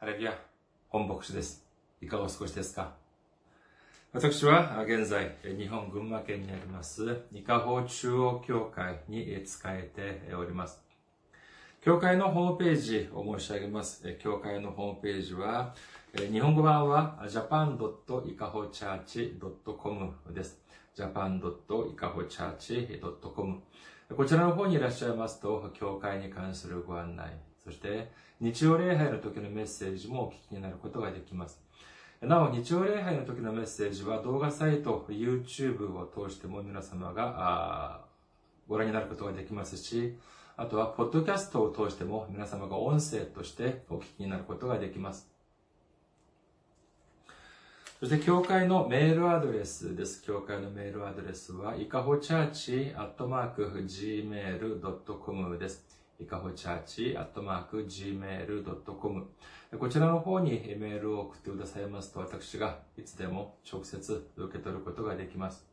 ハレルヤ、本牧師です。いかがお過ごしですか私は現在、日本群馬県にあります、伊香保中央教会に仕えております。教会のホームページを申し上げます。教会のホームページは、日本語版は japan.ikahochurch.com です。japan.ikahochurch.com こちらの方にいらっしゃいますと、教会に関するご案内、そして日曜礼拝の時のメッセージもお聞きになることができます。なお、日曜礼拝の時のメッセージは動画サイト、YouTube を通しても皆様がご覧になることができますし、あとは、ポッドキャストを通しても皆様が音声としてお聞きになることができます。そして、教会のメールアドレスです。教会のメールアドレスは、いかほチャーチアットマーク gmail.com です。いかほチャーチアットマーク gmail.com こちらの方にメールを送ってくださいますと、私がいつでも直接受け取ることができます。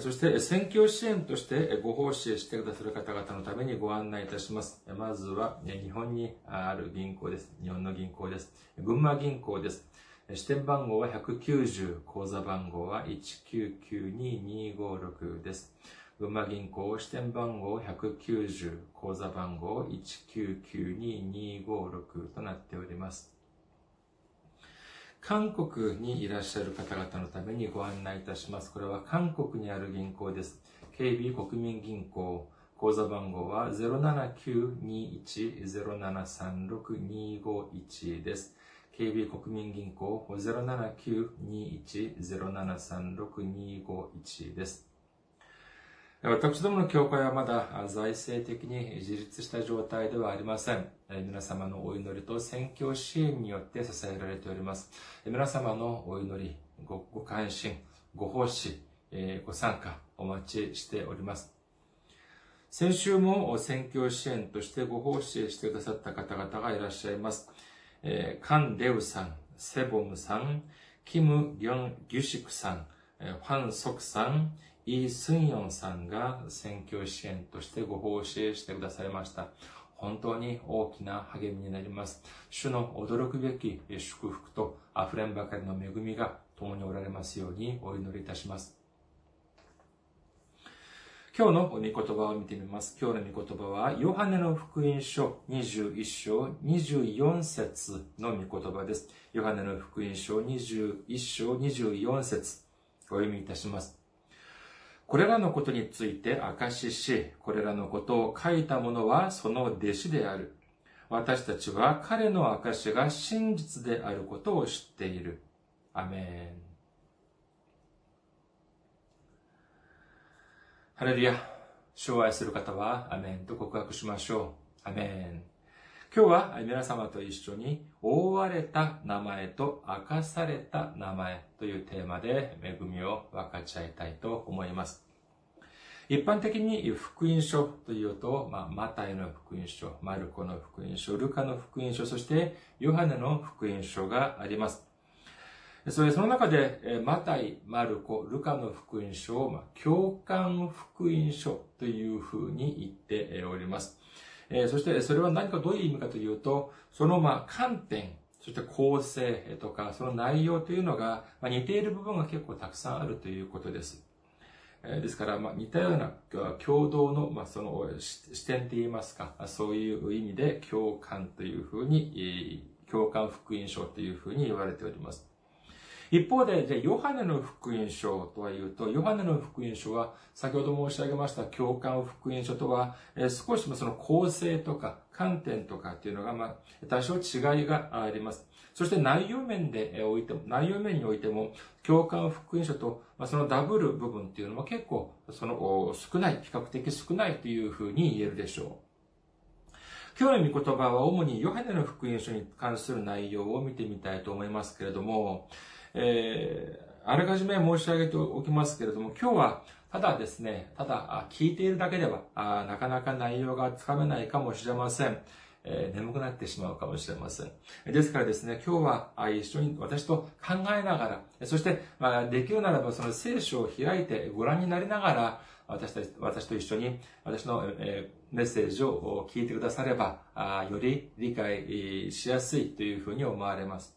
そして、選挙支援としてご奉仕してくださる方々のためにご案内いたします。まずは、日本にある銀行です。日本の銀行です。群馬銀行です。支店番号は190、口座番号は1992256です。馬銀行支店番号190、口座番号1992256となっております。韓国にいらっしゃる方々のためにご案内いたします。これは韓国にある銀行です。KB 国民銀行、口座番号は07921-0736-251です。KB 国民銀行07921-0736-251です。私どもの教会はまだ財政的に自立した状態ではありません。皆様のお祈りと宣教支援によって支えられております。皆様のお祈り、ごご関心、ご奉仕、ご参加お待ちしております。先週も宣教支援としてご奉仕してくださった方々がいらっしゃいます。カン・レウさん、セボムさん、キム・ギョン・ギュシクさん、ファン・ソクさん、イー・スンヨンさんが選挙支援としてご奉仕してくださいました。本当に大きな励みになります。主の驚くべき祝福と溢れんばかりの恵みが共におられますようにお祈りいたします。今日の御言葉を見てみます。今日の御言葉は、ヨハネの福音書21章24節の御言葉です。ヨハネの福音書21章24節お読みいたします。これらのことについて証しし、これらのことを書いた者はその弟子である。私たちは彼の証が真実であることを知っている。アメン。ハレルヤ。主を愛する方は、アメンと告白しましょう。アメン。今日は皆様と一緒に、覆われた名前と明かされた名前というテーマで恵みを分かち合いたいと思います。一般的に福音書というと、まあ、マタイの福音書、マルコの福音書、ルカの福音書、そしてヨハネの福音書があります。それその中で、マタイ、マルコ、ルカの福音書を、まあ、共感福音書というふうに言っております。えー、そしてそれは何かどういう意味かというと、そのまあ観点、そして構成とか、その内容というのが、まあ、似ている部分が結構たくさんあるということです。え、ですから、まあ、似たような共同の、まあ、その視点といいますか、そういう意味で共感というふうに、共感福音書というふうに言われております。一方で、じゃヨハネの福音書とは言うと、ヨハネの福音書は、先ほど申し上げました共感福音書とは、え、少しもその構成とか観点とかっていうのが、まあ、多少違いがあります。そして内容面でおいても、内容面においても、共感福音書と、まあ、そのダブル部分っていうのは結構、その少ない、比較的少ないというふうに言えるでしょう。今日の御言葉は主にヨハネの福音書に関する内容を見てみたいと思いますけれども、えー、あらかじめ申し上げておきますけれども、今日はただですね、ただ聞いているだけではあなかなか内容がつかめないかもしれません。えー、眠くなってしまうかもしれません。ですからですね、今日は一緒に私と考えながら、そして、まあ、できるならばその聖書を開いてご覧になりながら、私たち、私と一緒に私の、えー、メッセージを聞いてくだされば、あより理解しやすいというふうに思われます。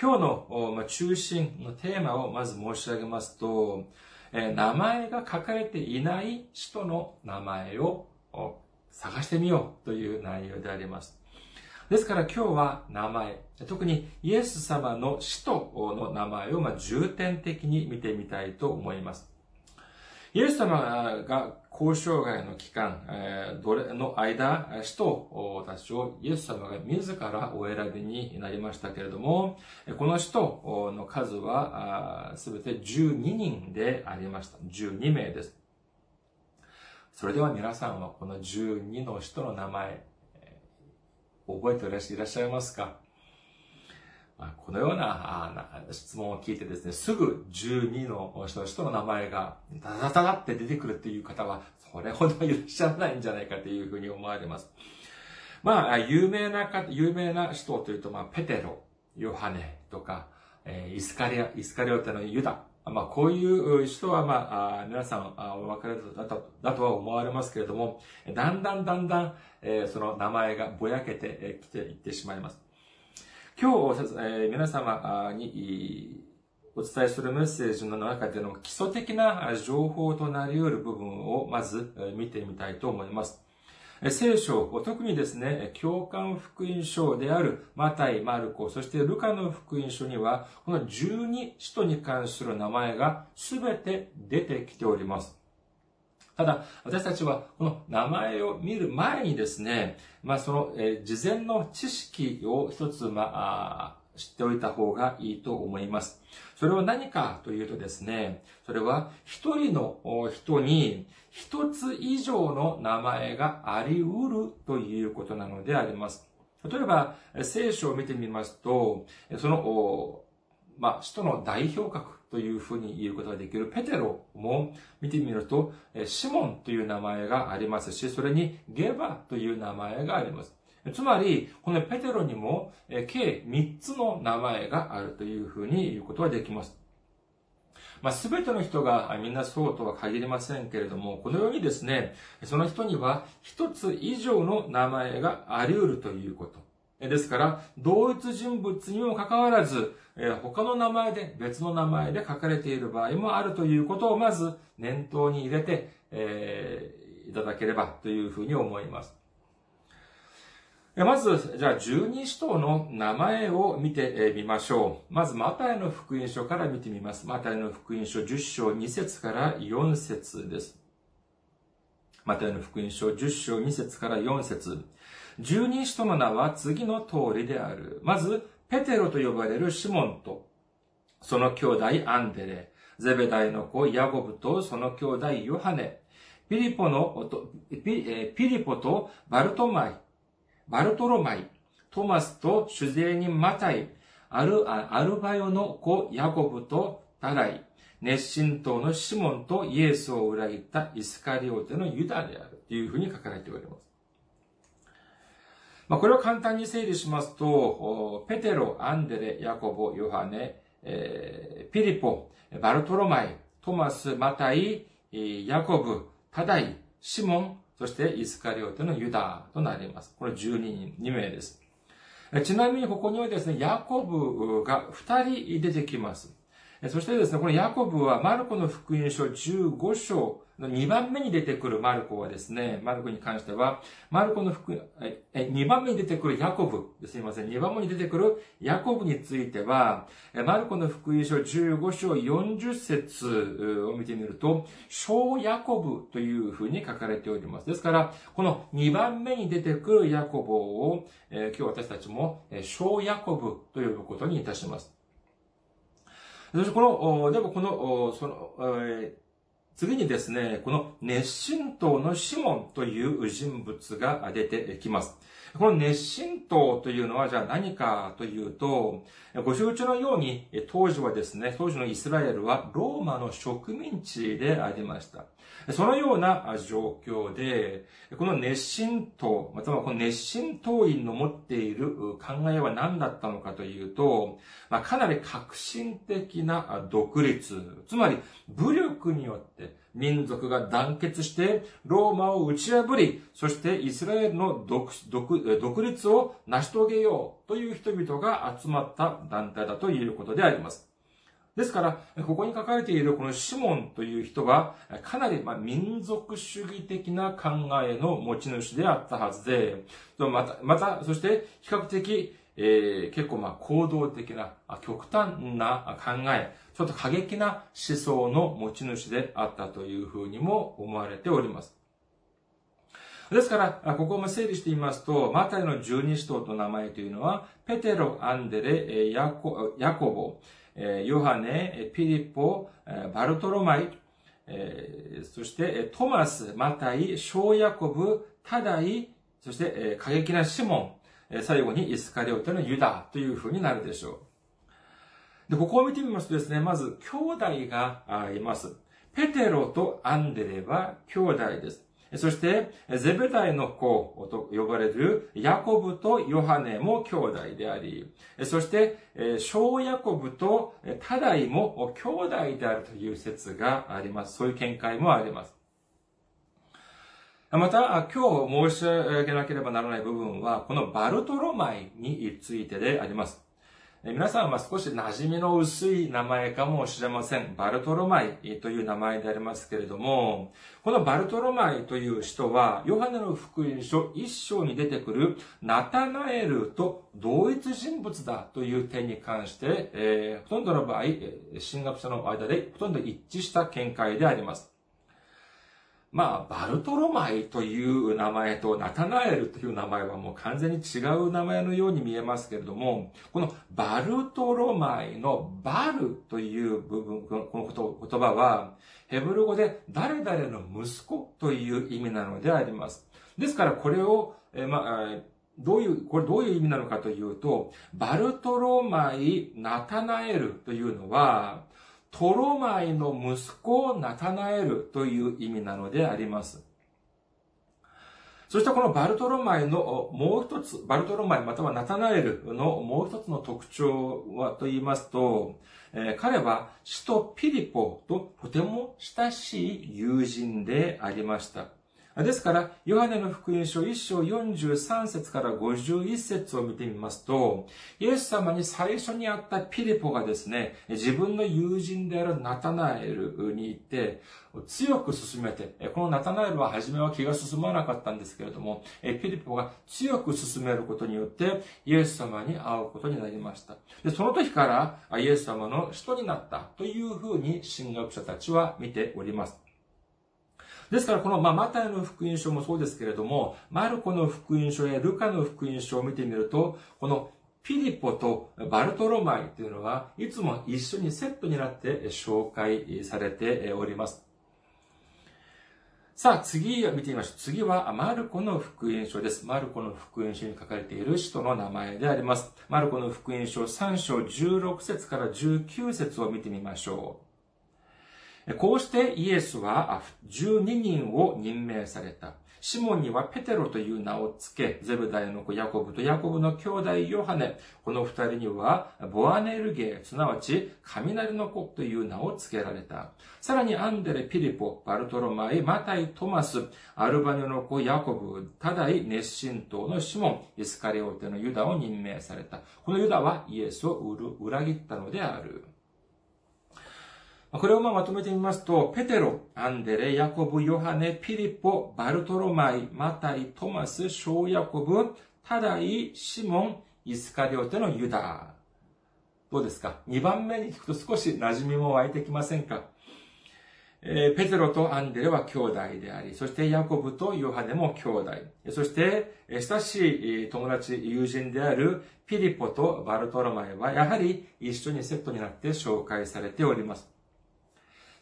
今日の中心のテーマをまず申し上げますと、名前が書かれていない人の名前を探してみようという内容であります。ですから今日は名前、特にイエス様の使徒の名前を重点的に見てみたいと思います。イエス様が交渉外の期間え、どれの間、使徒たちをイエス様が自らお選びになりましたけれども、この使徒の数はすべて12人でありました。12名です。それでは皆さんはこの12の人の名前、覚えていらっしゃいますか？このような質問を聞いてですね、すぐ12の人人の名前がダダダダって出てくるっていう方は、それほどいらっしゃらないんじゃないかというふうに思われます。まあ、有名な方、有名な人というと、まあ、ペテロ、ヨハネとか、イスカリア、イスカリオテのユダ、まあ、こういう人は、まあ、皆さん、お分かりだとだとは思われますけれども、だんだんだんだん、えその名前がぼやけてきていってしまいます。今日、えー、皆様にお伝えするメッセージの中での基礎的な情報となり得る部分をまず見てみたいと思います。聖書、特にですね、共感福音書であるマタイ、マルコ、そしてルカの福音書には、この十二使徒に関する名前が全て出てきております。ただ、私たちはこの名前を見る前にですね、まあその、えー、事前の知識を一つ、まあ、知っておいた方がいいと思います。それは何かというとですね、それは一人の人に一つ以上の名前があり得るということなのであります。例えば、聖書を見てみますと、その、まあ、使徒の代表格というふうに言うことができるペテロも見てみると、シモンという名前がありますし、それにゲバという名前があります。つまり、このペテロにも計3つの名前があるというふうに言うことができます。まあ、すべての人がみんなそうとは限りませんけれども、このようにですね、その人には一つ以上の名前があり得るということ。ですから、同一人物にもかかわらず、他の名前で、別の名前で書かれている場合もあるということをまず念頭に入れて、えー、いただければというふうに思います。まず、じゃあ、十二使徒の名前を見てみましょう。まず、マタイの福音書から見てみます。マタイの福音書10章2節から4節です。マタイの福音書10章2節から4節十二使徒の名は次の通りである。まず、ペテロと呼ばれるシモンと、その兄弟アンデレ、ゼベダイの子ヤコブとその兄弟ヨハネ、ピリポの、ピリポとバルトマイ、バルトロマイ、トマスと取税人マタイ、アル、アルパヨの子ヤコブとタダイ、熱心党のシモンとイエスを裏切ったイスカリオテのユダである。というふうに書かれております。まあ、これを簡単に整理しますと、ペテロ、アンデレ、ヤコブ、ヨハネ、えー、ピリポ、バルトロマイ、トマス、マタイ、ヤコブ、タダイ、シモン、そしてイスカリオテのユダとなります。これ12人、2名です。ちなみにここにはですね、ヤコブが2人出てきます。そしてですね、このヤコブはマルコの福音書15章2番目に出てくるマルコはですね、マルコに関しては、マルコの福、え、2番目に出てくるヤコブ、すいません、2番目に出てくるヤコブについては、マルコの福音書15章40節を見てみると、小ヤコブというふうに書かれております。ですから、この2番目に出てくるヤコブを、今日私たちも小ヤコブと呼ぶことにいたします。そしてこの、でもこの、その、えー、次にですね、この熱心党のシモンという人物が出てきます。この熱心党というのはじゃあ何かというと、ご承知のように当時はですね、当時のイスラエルはローマの植民地でありました。そのような状況で、この熱心党、またはこの熱心党員の持っている考えは何だったのかというと、まあ、かなり革新的な独立、つまり武力によって民族が団結してローマを打ち破り、そしてイスラエルの独独立を成し遂げようという人々が集まった団体だということであります。ですから、ここに書かれているこのシモンという人は、かなりま民族主義的な考えの持ち主であったはずで、また、また、そして比較的、えー、結構ま行動的な、極端な考え、ちょっと過激な思想の持ち主であったというふうにも思われております。ですから、ここも整理してみますと、マタイの十二使徒の名前というのは、ペテロ、アンデレ、ヤコヤコボ、ヨハネ、ピリポ、バルトロマイ、そしてトマス、マタイ、小ヤコブ、タダイ、そして過激なシモン、最後にイスカリオテのユダというふうになるでしょう。で、ここを見てみますとですね、まず兄弟がいます。ペテロとアンデレは兄弟です。そして、ゼベダイの子と呼ばれるヤコブとヨハネも兄弟であり、そして、小ヤコブとタダイも兄弟であるという説があります。そういう見解もあります。また、今日申し上げなければならない部分は、このバルトロマイについてであります。皆さんは少し馴染みの薄い名前かもしれません。バルトロマイという名前でありますけれども、このバルトロマイという人は、ヨハネの福音書一章に出てくるナタナエルと同一人物だという点に関して、えー、ほとんどの場合、神学者の間でほとんど一致した見解であります。まあ、バルトロマイという名前とナタナエルという名前はもう完全に違う名前のように見えますけれども、このバルトロマイのバルという部分、この言葉は、ヘブル語で誰々の息子という意味なのであります。ですからこれを、えまあ、どういう、これどういう意味なのかというと、バルトロマイ・ナタナエルというのは、トロマイの息子をナタナエルという意味なのであります。そしてこのバルトロマイのもう一つ、バルトロマイまたはナタナエルのもう一つの特徴はと言いますと、えー、彼は首都ピリポととても親しい友人でありました。ですから、ヨハネの福音書1章43節から51節を見てみますと、イエス様に最初に会ったピリポがですね、自分の友人であるナタナエルに行って、強く進めて、このナタナエルは初めは気が進まなかったんですけれども、ピリポが強く進めることによって、イエス様に会うことになりました。でその時からイエス様の人になったというふうに神学者たちは見ております。ですから、この、まあ、マタイの福音書もそうですけれども、マルコの福音書やルカの福音書を見てみると、このピリポとバルトロマイというのは、いつも一緒にセットになって紹介されております。さあ、次を見てみましょう。次は、マルコの福音書です。マルコの福音書に書かれている使徒の名前であります。マルコの福音書3章16節から19節を見てみましょう。こうしてイエスは12人を任命された。シモンにはペテロという名を付け、ゼブダイの子ヤコブとヤコブの兄弟ヨハネ、この二人にはボアネルゲー、すなわち雷の子という名を付けられた。さらにアンデレ、ピリポ、バルトロマイ、マタイ、トマス、アルバニョの子ヤコブ、タダイ、熱心党のシモン、イスカリオテのユダを任命された。このユダはイエスを裏切ったのである。これをまとめてみますと、ペテロ、アンデレ、ヤコブ、ヨハネ、ピリポ、バルトロマイ、マタイ、トマス、ショーヤコブ、タダイ、シモン、イスカリオテのユダ。どうですか ?2 番目に聞くと少し馴染みも湧いてきませんか？えー、ペテロとアンデレは兄弟であり、そしてヤコブとヨハネも兄弟。そして、親しい友達、友人であるピリポとバルトロマイは、やはり一緒にセットになって紹介されております。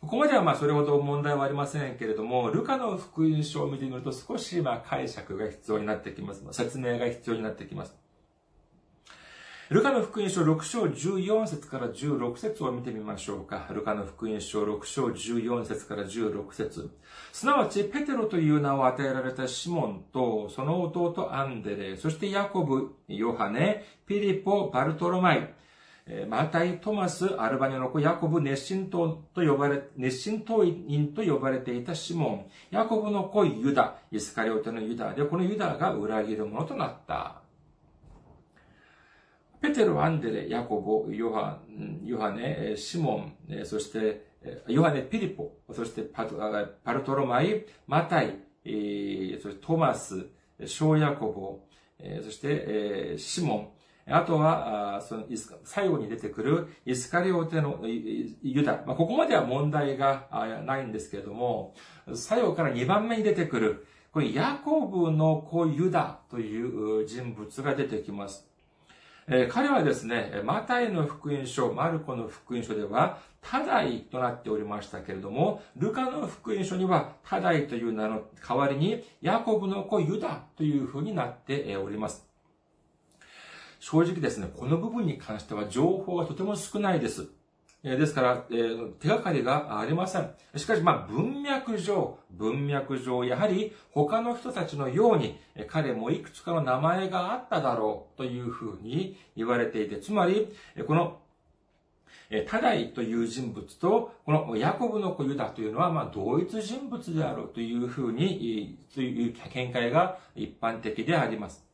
ここまではまあそれほど問題はありませんけれども、ルカの福音書を見てみると少しまあ解釈が必要になってきます。説明が必要になってきます。ルカの福音書6章14節から16節を見てみましょうか。ルカの福音書6章14節から16節すなわち、ペテロという名を与えられたシモンと、その弟アンデレ、そしてヤコブ、ヨハネ、ピリポ、バルトロマイ、マタイ、トマス、アルバニアの子、ヤコブ、熱心党と呼ばれ、熱心党員と呼ばれていたシモン、ヤコブの子、ユダ、イスカリオテのユダ。で、このユダが裏切るものとなった。ペテロ、アンデレ、ヤコボ、ヨハヨハネ、シモン、そして、ヨハネ、ピリポ、そしてパパルトロマイ、マタイ、そしてトマス、ショーヤコボ、そして、シモン、あとは、その最後に出てくるイスカリオテのユダ。まあ、ここまでは問題がないんですけれども、最後から2番目に出てくる、これヤコブの子ユダという人物が出てきます。え、彼はですね、マタイの福音書、マルコの福音書では、タダイとなっておりましたけれども、ルカの福音書には、タダイという名の代わりに、ヤコブの子ユダという風になっております。正直ですね、この部分に関しては情報がとても少ないです。ですから、手がかりがありません。しかし、まあ、文脈上、文脈上、やはり他の人たちのように、彼もいくつかの名前があっただろうというふうに言われていて、つまり、このタダイという人物と、このヤコブの子ユダというのは、まあ、同一人物であるというふうに、という見解が一般的であります。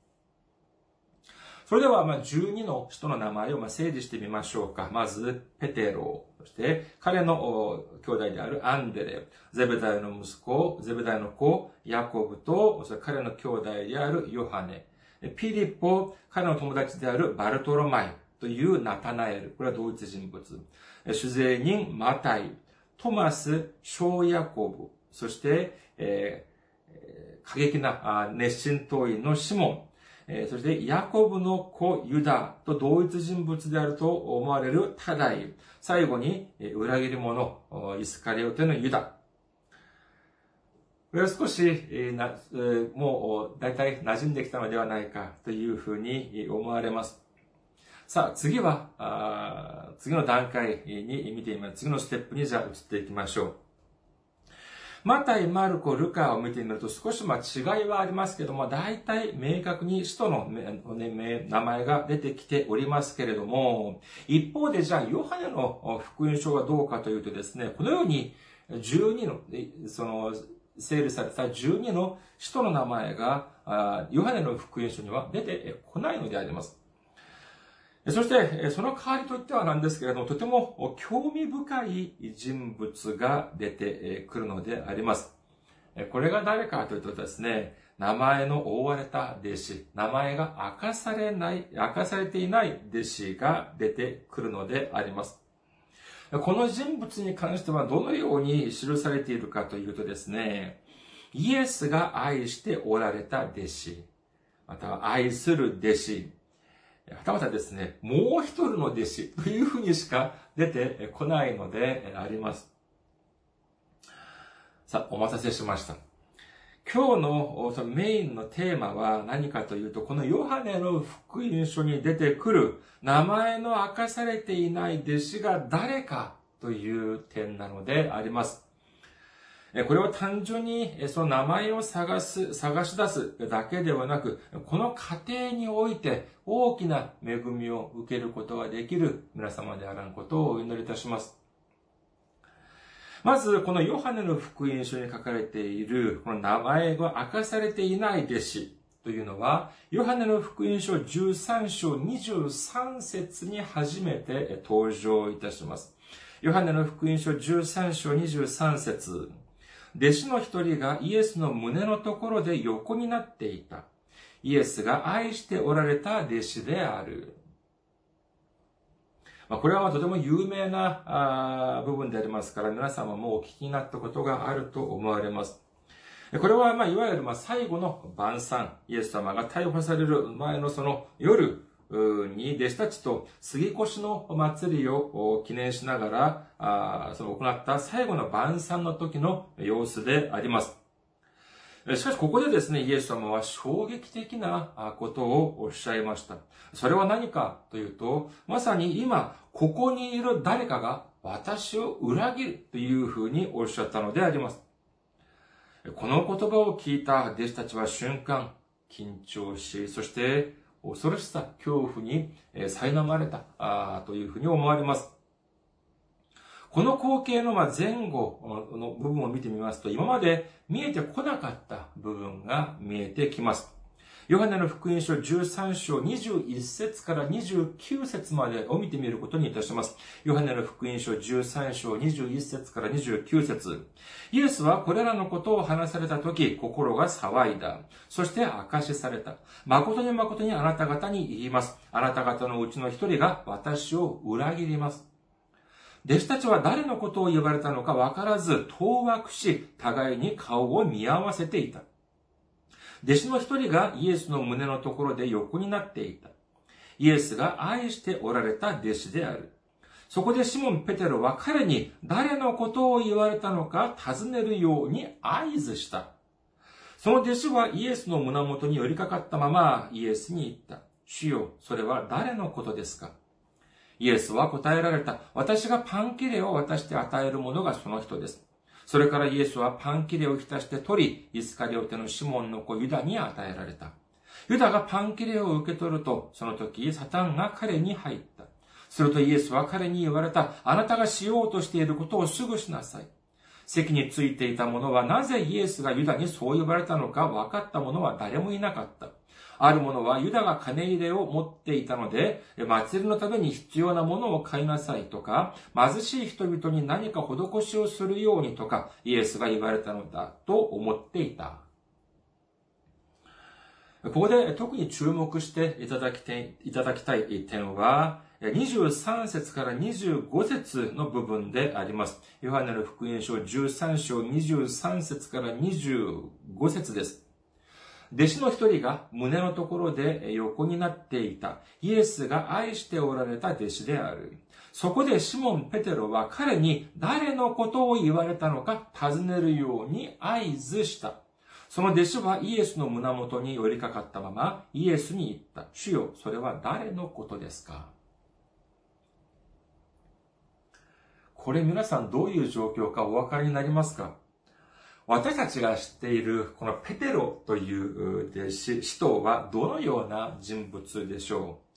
それでは、まあ、12の人の名前をまあ整理してみましょうか。まず、ペテロ、そして彼の兄弟であるアンデレ、ゼベダイの息子、ゼベダイの子、ヤコブと、それ彼の兄弟であるヨハネ、ピリポ、彼の友達であるバルトロマイというナタナエル。これは同一人物。主税人マタイ、トマス、小ヤコブ、そして、えー、過激な熱心党員のシモン、えそしてヤコブの子ユダと同一人物であると思われるタダイ。最後にえ、裏切り者、イスカリオテのユダ。これは少し、えー、もう大体馴染んできたのではないかというふうに思われます。さあ、次は、あ次の段階に見てみます。次のステップにじゃあ移っていきましょう。マタイ、マルコ、ルカを見てみると少しま違いはありますけども、大体明確に使徒の名前が出てきておりますけれども、一方でじゃあヨハネの福音書はどうかというとですね、このように12の、その、整理された12の使徒の名前が、ヨハネの福音書には出てこないのであります。そして、その代わりといってはなんですけれども、とても興味深い人物が出てくるのであります。これが誰かというとですね、名前の覆われた弟子、名前が明かされない、明かされていない弟子が出てくるのであります。この人物に関してはどのように記されているかというとですね、イエスが愛しておられた弟子、または愛する弟子、はたまたですね、もう一人の弟子というふうにしか出てこないのであります。さあ、お待たせしました。今日のそのメインのテーマは何かというと、このヨハネの福音書に出てくる名前の明かされていない弟子が誰かという点なのであります。これは単純にその名前を探す、探し出すだけではなく、この過程において大きな恵みを受けることができる皆様であらんことをお祈りいたします。まず、このヨハネの福音書に書かれている、この名前が明かされていない弟子というのは、ヨハネの福音書13章23節に初めて登場いたします。ヨハネの福音書13章23節弟子の一人がイエスの胸のところで横になっていた。イエスが愛しておられた弟子である。ま、これはとても有名な部分でありますから、皆様もお聞きになったことがあると思われます。これは、ま、いわゆる、ま、最後の晩餐、イエス様が逮捕される前のその夜、に弟子たちと杉越の祭りを記念しながら、その行った最後の晩餐の時の様子であります。しかし、ここでですね、イエス様は衝撃的なことをおっしゃいました。それは何かというと、まさに今、ここにいる誰かが私を裏切るというふうにおっしゃったのであります。この言葉を聞いた弟子たちは瞬間、緊張し、そして恐ろしさ、恐怖に苛まれたというふうに思われます。この光景の前後の部分を見てみますと、今まで見えてこなかった部分が見えてきます。ヨハネの福音書13章21節から29節までを見てみることにいたします。ヨハネの福音書13章21節から29節イエスはこれらのことを話されたとき、心が騒いだ。そして証しされた。誠に誠にあなた方に言います。あなた方のうちの一人が私を裏切ります。弟子たちは誰のことを言われたのか分からず、当惑し、互いに顔を見合わせていた。弟子の一人がイエスの胸のところで横になっていた。イエスが愛しておられた弟子である。そこでシモン・ペテロは彼に誰のことを言われたのか尋ねるように合図した。その弟子はイエスの胸元に寄りかかったままイエスに言った。主よ、それは誰のことですか？イエスは答えられた。私がパンキレを渡して与えるものがその人です。それからイエスはパンキレを浸して取り、イスカリオテのシモンの子ユダに与えられた。ユダがパンキレを受け取ると、その時サタンが彼に入った。するとイエスは彼に言われた。あなたがしようとしていることをすぐしなさい。席についていた者はなぜイエスがユダにそう呼ばれたのか分かった者は誰もいなかった。ある者はユダが金入れを持っていたので、祭りのために必要なものを買いなさいとか、貧しい人々に何か施しをするようにとか、イエスが言われたのだと思っていた。ここで特に注目していただきいただきたい点は、23節から25節の部分であります。ヨハネの福音書13章23節から25節です。弟子の一人が胸のところで横になっていたイエスが愛しておられた弟子である。そこでシモン・ペテロは彼に誰のことを言われたのか尋ねるように合図した。その弟子はイエスの胸元に寄りかかったままイエスに言った。主よ、それは誰のことですか？これ皆さんどういう状況かお分かりになりますか？私たちが知っているこのペテロという弟子、使徒はどのような人物でしょう？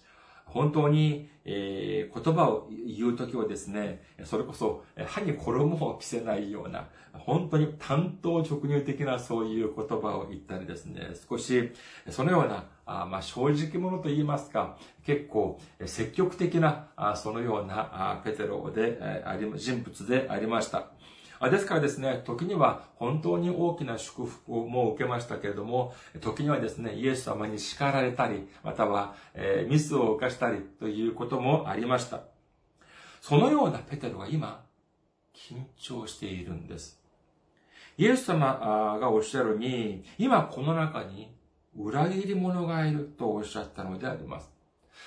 本当に、えー、言葉を言うときはですね、それこそ歯に衣を着せないような、本当に単刀直入的なそういう言葉を言ったりですね、少しそのような、あまあ、正直者と言いますか、結構積極的な、あそのようなペテロであり、人物でありました。ですからですね、時には本当に大きな祝福をもう受けましたけれども、時にはですね、イエス様に叱られたり、または、えー、ミスを犯したりということもありました。そのようなペテロが今、緊張しているんです。イエス様がおっしゃるに、今この中に裏切り者がいるとおっしゃったのであります。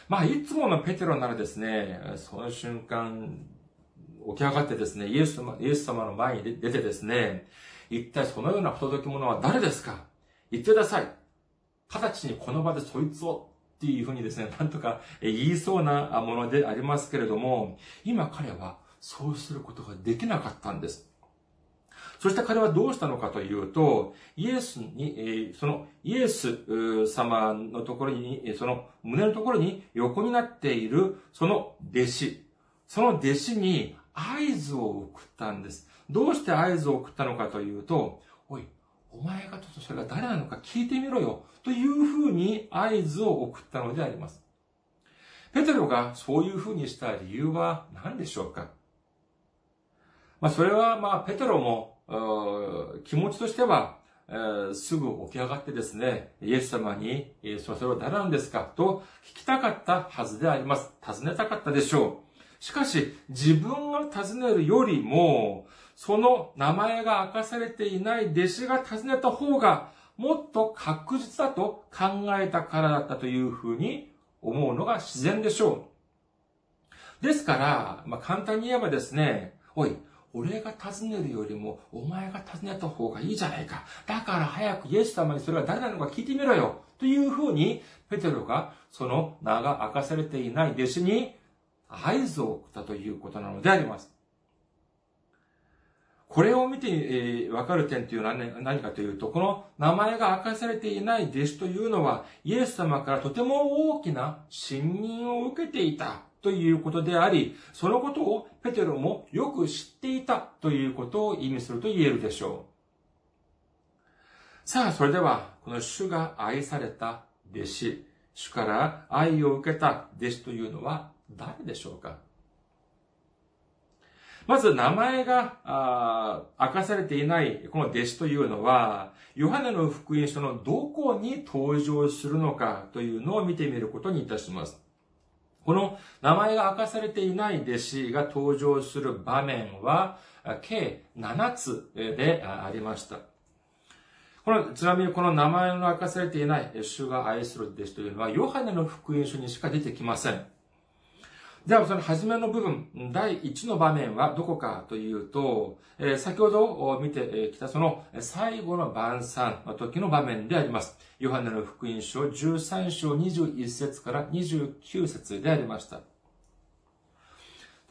まあ、いつものペテロならですね、その瞬間、起き上がってですね、イエス様イエス様の前に出てですね、一体そのような不届き者は誰ですか？言ってください。直ちにこの場でそいつをっていうふうにですね、なんとか言いそうなものでありますけれども、今彼はそうすることができなかったんです。そして彼はどうしたのかというと、イエスに、そのイエス様のところに、その胸のところに横になっているその弟子、その弟子に合図を送ったんです。どうして合図を送ったのかというと、おい、お前がちょっとそれが誰なのか聞いてみろよ、というふうに合図を送ったのであります。ペテロがそういうふうにした理由は何でしょうか？まあ、それは、まあ、ペテロも、気持ちとしては、え、すぐ起き上がってですね、イエス様に、えー、それは誰なんですかと聞きたかったはずであります。尋ねたかったでしょう。しかし、自分が尋ねるよりも、その名前が明かされていない弟子が尋ねた方が、もっと確実だと考えたからだったというふうに思うのが自然でしょう。ですから、まあ、簡単に言えばですね、おい、俺が尋ねるよりも、お前が尋ねた方がいいじゃないか。だから早くイエス様にそれが誰なのか聞いてみろよ。というふうに、ペテロがその名が明かされていない弟子に合図を送ったということなのであります。これを見て、えー、分かる点というのは何かというと、この名前が明かされていない弟子というのは、イエス様からとても大きな信任を受けていたということであり、そのことをペテロもよく知っていたということを意味すると言えるでしょう。さあ、それでは、この主が愛された弟子、主から愛を受けた弟子というのは誰でしょうか？まず名前が明かされていないこの弟子というのは、ヨハネの福音書のどこに登場するのかというのを見てみることにいたします。この名前が明かされていない弟子が登場する場面は、計7つでありました。この、ちなみにこの名前の明かされていない主が愛する弟子というのは、ヨハネの福音書にしか出てきません。では、その初めの部分、第1の場面はどこかというと、え、先ほど見てきたその最後の晩餐の時の場面であります。ヨハネの福音書13章21節から29節でありました。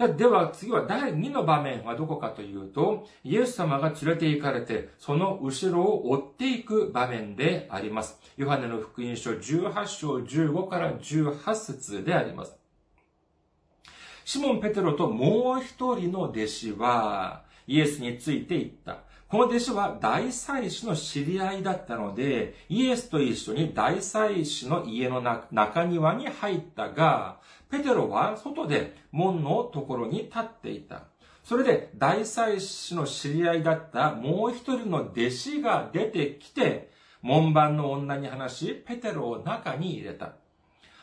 では次は第2の場面はどこかというと、イエス様が連れて行かれて、その後ろを追っていく場面であります。ヨハネの福音書18章15から18節であります。シモン・ペテロともう一人の弟子は、イエスについて言った。この弟子は大祭司の知り合いだったので、イエスと一緒に大祭司の家の中庭に入ったが、ペテロは外で門のところに立っていた。それで大祭司の知り合いだったもう一人の弟子が出てきて、門番の女に話し、ペテロを中に入れた。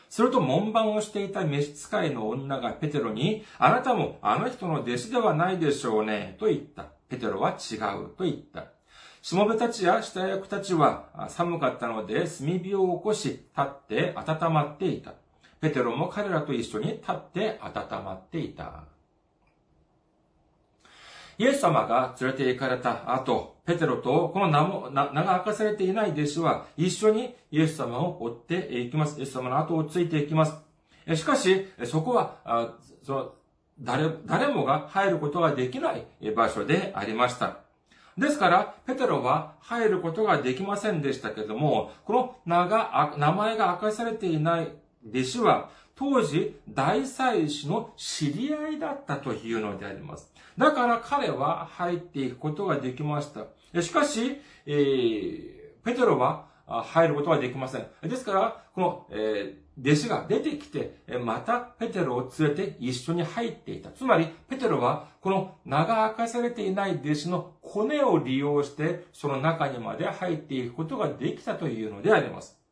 すると門番をしていた召使いの女がペテロに、あなたもあの人の弟子ではないでしょうね、と言った。ペテロは違う、と言った。しもべたちや下役たちは寒かったので炭火を起こし、立って温まっていた。ペテロも彼らと一緒に立って温まっていた。イエス様が連れて行かれた後、ペテロとこの名も、名が明かされていない弟子は一緒にイエス様を追っていきます。イエス様の後をついていきます。しかし、そこは、その、誰、誰もが入ることができない場所でありました。ですから、ペテロは入ることができませんでしたけれども、この名が、名前が明かされていない弟子は、当時、大祭司の知り合いだったというのであります。だから彼は入っていくことができました。しかし、えー、ペテロは入ることはできません。ですから、この、えー、弟子が出てきて、またペテロを連れて一緒に入っていた。つまり、ペテロは、この名が明かされていない弟子のコネを利用して、その中にまで入っていくことができたというのであります。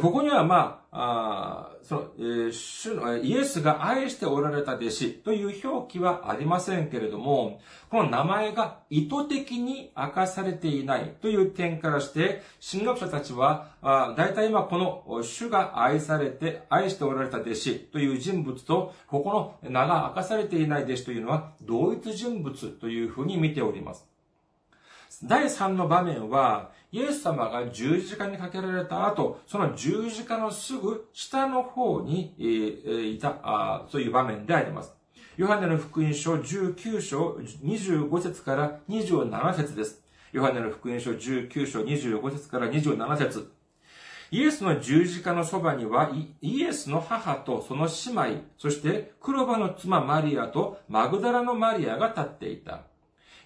ここには、まあ、あその、えー、主の、イエスが愛しておられた弟子という表記はありませんけれども、この名前が意図的に明かされていないという点からして、神学者たちは、あ大体今この主が愛されて、愛しておられた弟子という人物と、ここの名が明かされていない弟子というのは同一人物というふうに見ております。第3の場面は、イエス様が十字架にかけられた後、その十字架のすぐ下の方に、いたあ、そういう場面であります。ヨハネの福音書19章25節から27節です。ヨハネの福音書19章25節から27節イエスの十字架のそばには、イエスの母とその姉妹、そして黒羽の妻マリアとマグダラのマリアが立っていた。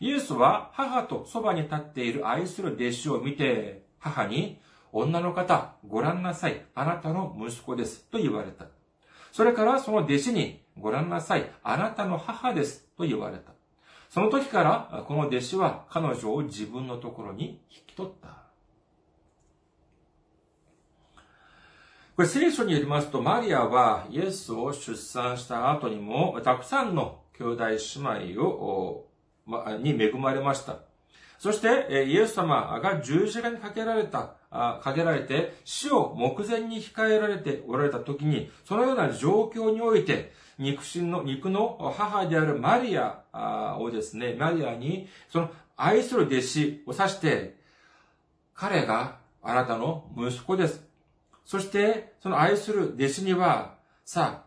イエスは母とそばに立っている愛する弟子を見て、母に、女の方、ご覧なさい。あなたの息子です。と言われた。それからその弟子に、ご覧なさい。あなたの母です。と言われた。その時から、この弟子は彼女を自分のところに引き取った。これ聖書によりますと、マリアはイエスを出産した後にも、たくさんの兄弟姉妹をに恵まれました。そして、イエス様が十字架にかけられた、かけられて、死を目前に控えられておられた時に、そのような状況において、肉親の、肉の母であるマリアをですね、マリアに、その愛する弟子を指して、彼があなたの息子です。そして、その愛する弟子には、さあ、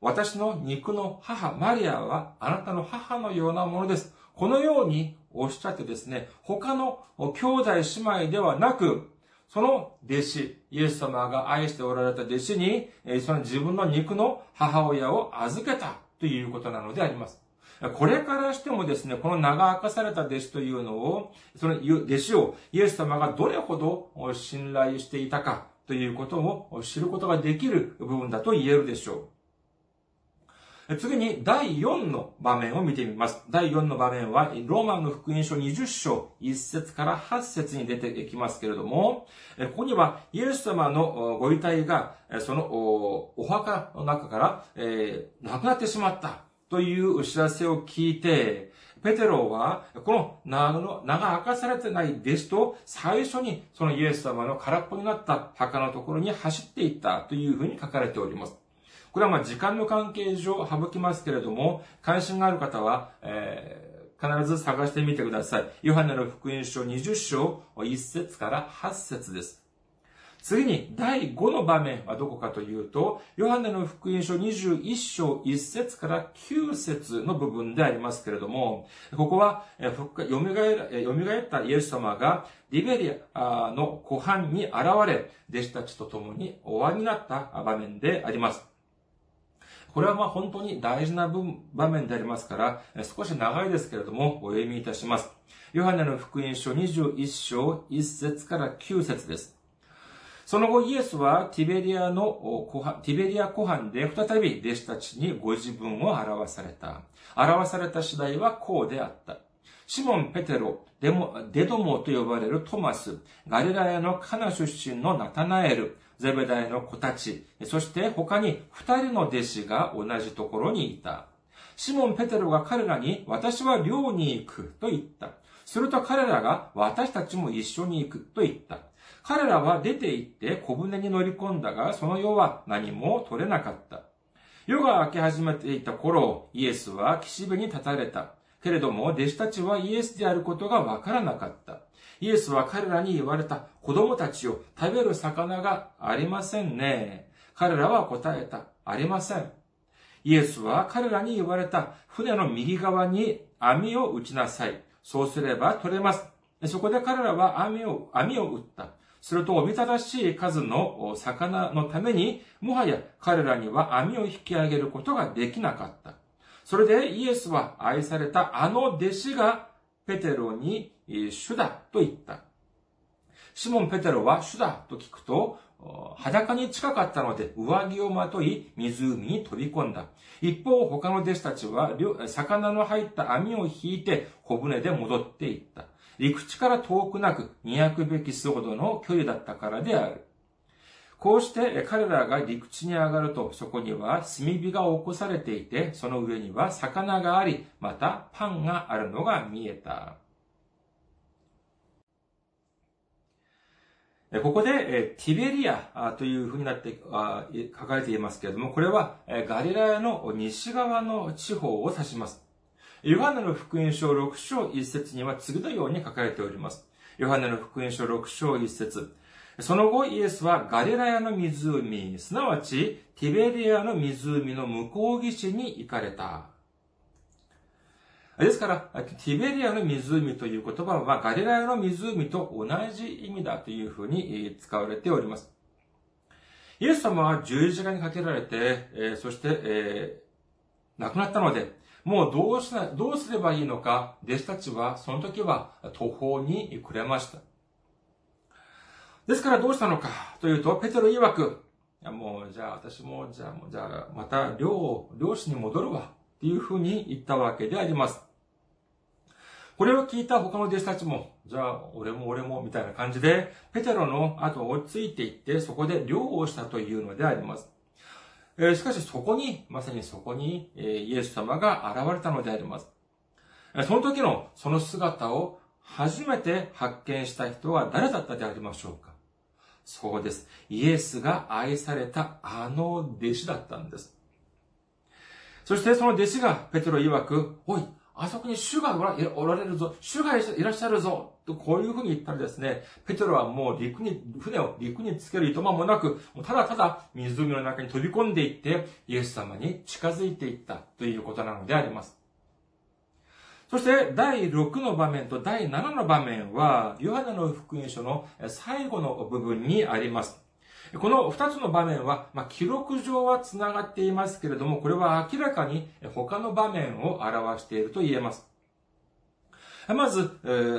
私の肉の母、マリアはあなたの母のようなものです。このようにおっしゃってですね、他の兄弟姉妹ではなく、その弟子、イエス様が愛しておられた弟子に、その自分の肉の母親を預けたということなのであります。これからしてもですね、この名が明かされた弟子というのを、その弟子をイエス様がどれほど信頼していたかということを知ることができる部分だと言えるでしょう。次に第4の場面を見てみます。第4の場面は、ローマンの福音書20章1節から8節に出てきますけれども、ここにはイエス様のご遺体が、そのお墓の中から、えー、亡くなってしまったというお知らせを聞いて、ペテロは、この名の、名が明かされてない弟子と最初にそのイエス様の空っぽになった墓のところに走っていったというふうに書かれております。これはまあ時間の関係上省きますけれども、関心がある方は、えー、必ず探してみてください。ヨハネの福音書20章1節から8節です。次に、第5の場面はどこかというと、ヨハネの福音書21章1節から9節の部分でありますけれども、ここは、蘇ったイエス様がリベリアの湖畔に現れ、弟子たちと共に終わりになった場面であります。これはまあ本当に大事な場面でありますから、少し長いですけれども、お読みいたします。ヨハネの福音書21章1節から9節です。その後イエスはティベリアの湖畔、ティベリア湖畔で再び弟子たちにご自分を表された。表された次第はこうであった。シモン・ペテロ、デモデドモと呼ばれるトマス、ガリラヤのカナ出身のナタナエル、ゼベダイの子たち、そして他に二人の弟子が同じところにいた。シモン・ペテロが彼らに、私は寮に行くと言った。すると彼らが、私たちも一緒に行くと言った。彼らは出て行って小舟に乗り込んだが、その世は何も取れなかった。夜が明け始めていた頃、イエスは岸辺に立たれた。けれども、弟子たちはイエスであることがわからなかった。イエスは彼らに言われた。子供たちを食べる魚がありませんね。彼らは答えた。ありません。イエスは彼らに言われた。船の右側に網を打ちなさい。そうすれば取れます。そこで彼らは網を、網を打った。すると、おびただしい数の魚のために、もはや彼らには網を引き上げることができなかった。それでイエスは愛されたあの弟子がペテロに主だと言った。シモン・ペテロは主だと聞くと、裸に近かったので上着をまとい湖に飛び込んだ。一方、他の弟子たちは魚の入った網を引いて小舟で戻っていった。陸地から遠くなく200べきスほどの距離だったからである。こうして彼らが陸地に上がると、そこには炭火が起こされていて、その上には魚があり、またパンがあるのが見えた。ここで、ティベリアというふうになって書かれていますけれども、これはガリラヤの西側の地方を指します。ヨハネの福音書6章1節には次のように書かれております。ヨハネの福音書6章1節その後、イエスはガリラヤの湖、すなわちティベリアの湖の向こう岸に行かれた。ですから、ティベリアの湖という言葉は、ガリラヤの湖と同じ意味だというふうに使われております。イエス様は十字架にかけられて、えそして、え、亡くなったので、もうどうしな、どうすればいいのか、弟子たちは、その時は途方に暮れました。ですからどうしたのか？というと、ペテロ曰く、いやもう、じゃあ私も、じゃあ、じゃあまた漁、漁師に戻るわ。っていうふうに言ったわけであります。これを聞いた他の弟子たちも、じゃあ俺も俺もみたいな感じで、ペテロの後をついていって、そこで漁をしたというのであります。えしかしそこに、まさにそこに、えイエス様が現れたのであります。その時のその姿を初めて発見した人は誰だったでありましょうか？そうです。イエスが愛されたあの弟子だったんです。そしてその弟子がペテロ曰く、おい、あそこに主がおられるぞ、主がいらっしゃるぞ、とこういうふうに言ったらですね、ペテロはもう陸に、船を陸につけるいとまもなく、ただただ湖の中に飛び込んでいって、イエス様に近づいていったということなのであります。そして、第6の場面と第7の場面は、ヨハネの福音書の最後の部分にあります。この2つの場面は、まあ、記録上は繋がっていますけれども、これは明らかに他の場面を表していると言えます。まず、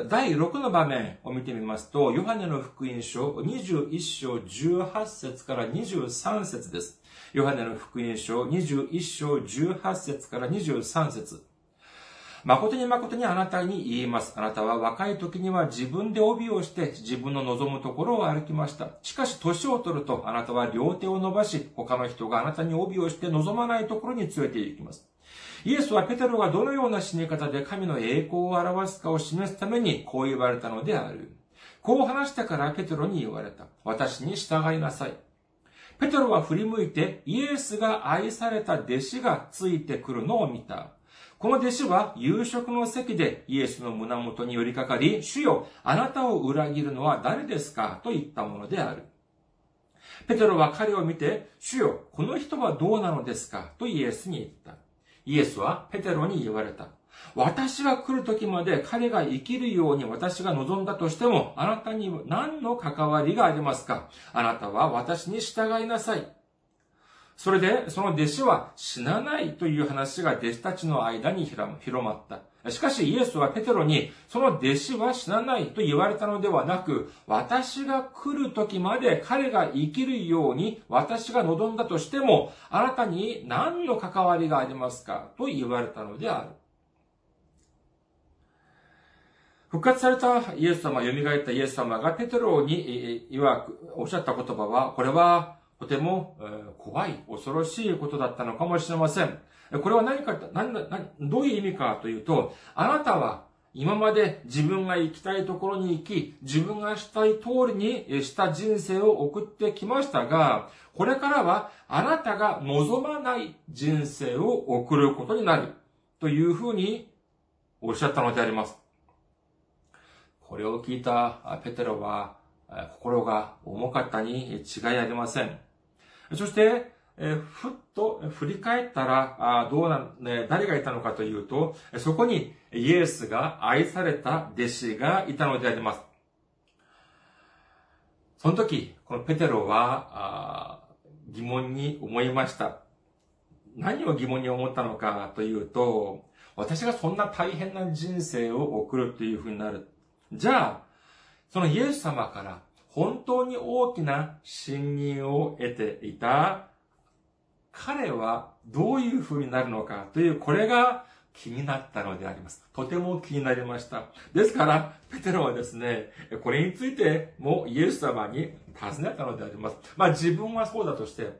第6の場面を見てみますと、ヨハネの福音書21章18節から23節です。ヨハネの福音書21章18節から23節誠に誠にあなたに言います。あなたは若い時には自分で帯をして自分の望むところを歩きました。しかし年を取るとあなたは両手を伸ばし、他の人があなたに帯をして望まないところに連れて行きます。イエスはペテロがどのような死に方で神の栄光を表すかを示すためにこう言われたのである。こう話してからペテロに言われた。私に従いなさい。ペテロは振り向いてイエスが愛された弟子がついてくるのを見た。この弟子は夕食の席でイエスの胸元に寄りかかり、主よ、あなたを裏切るのは誰ですか？と言ったものである。ペテロは彼を見て、主よ、この人はどうなのですか？とイエスに言った。イエスはペテロに言われた。私が来る時まで彼が生きるように私が望んだとしても、あなたに何の関わりがありますかあなたは私に従いなさい。それで、その弟子は死なないという話が弟子たちの間に広まった。しかしイエスはペテロに、その弟子は死なないと言われたのではなく、私が来る時まで彼が生きるように私が望んだとしても、あなたに何の関わりがありますか？と言われたのである。復活されたイエス様、蘇ったイエス様がペテロに、いわく、おっしゃった言葉は、これはとても怖い、恐ろしいことだったのかもしれません。これは何か、何何どういう意味かというと、あなたは今まで自分が行きたいところに行き、自分がしたい通りにした人生を送ってきましたが、これからはあなたが望まない人生を送ることになる。というふうにおっしゃったのであります。これを聞いたペテロは心が重かったに違いありません。そして、えふっと振り返ったら、あどうなん、ね、誰がいたのかというと、そこにイエスが愛された弟子がいたのであります。その時、このペテロは、疑問に思いました。何を疑問に思ったのかというと、私がそんな大変な人生を送るというふうになる。じゃあ、そのイエス様から本当に大きな信任を得ていた彼はどういう風になるのかという、これが気になったのであります。とても気になりました。ですから、ペテロはですね、これについてもイエス様に尋ねたのであります。まあ自分はそうだとして、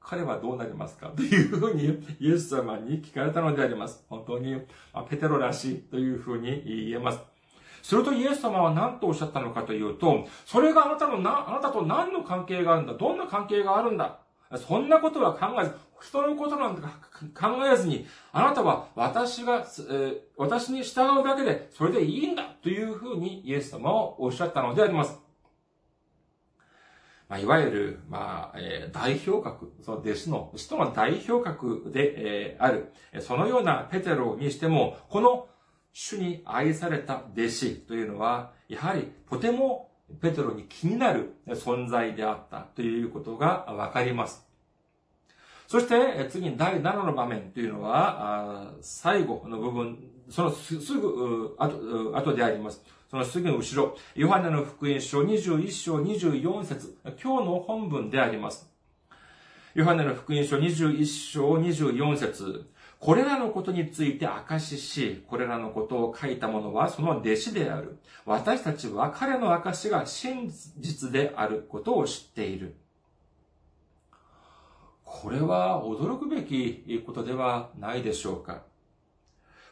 彼はどうなりますかというふうにイエス様に聞かれたのであります。本当に、ペテロらしいというふうに言えます。するとイエス様は何とおっしゃったのかというと、それがあなたのな、あなたと何の関係があるんだどんな関係があるんだそんなことは考えず、人のことなんか考えずに、あなたは私が、えー、私に従うだけで、それでいいんだというふうにイエス様はおっしゃったのであります。まあ、いわゆる、まあ、えー、代表格、その弟子の、人の代表格で、えー、ある。そのようなペテロにしても、この主に愛された弟子というのは、やはりとてもペテロに気になる存在であったということがわかります。そして、次に第7の場面というのは、最後の部分、そのすぐ後後であります。そのすぐ後ろ、ヨハネの福音書21章24節今日の本文であります。ヨハネの福音書21章24節これらのことについて証しし、これらのことを書いた者はその弟子である。私たちは彼の証が真実であることを知っている。これは驚くべきことではないでしょうか。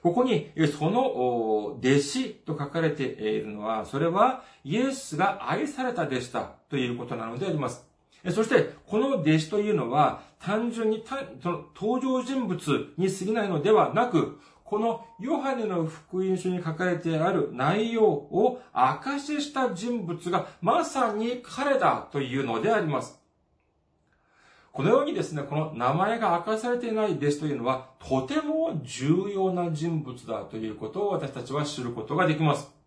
ここに、その弟子と書かれているのは、それはイエスが愛された弟子だということなのであります。そして、この弟子というのは、単純にその登場人物に過ぎないのではなく、このヨハネの福音書に書かれてある内容を証しした人物がまさに彼だというのであります。このようにですね、この名前が明かされていない弟子というのは、とても重要な人物だということを私たちは知ることができます。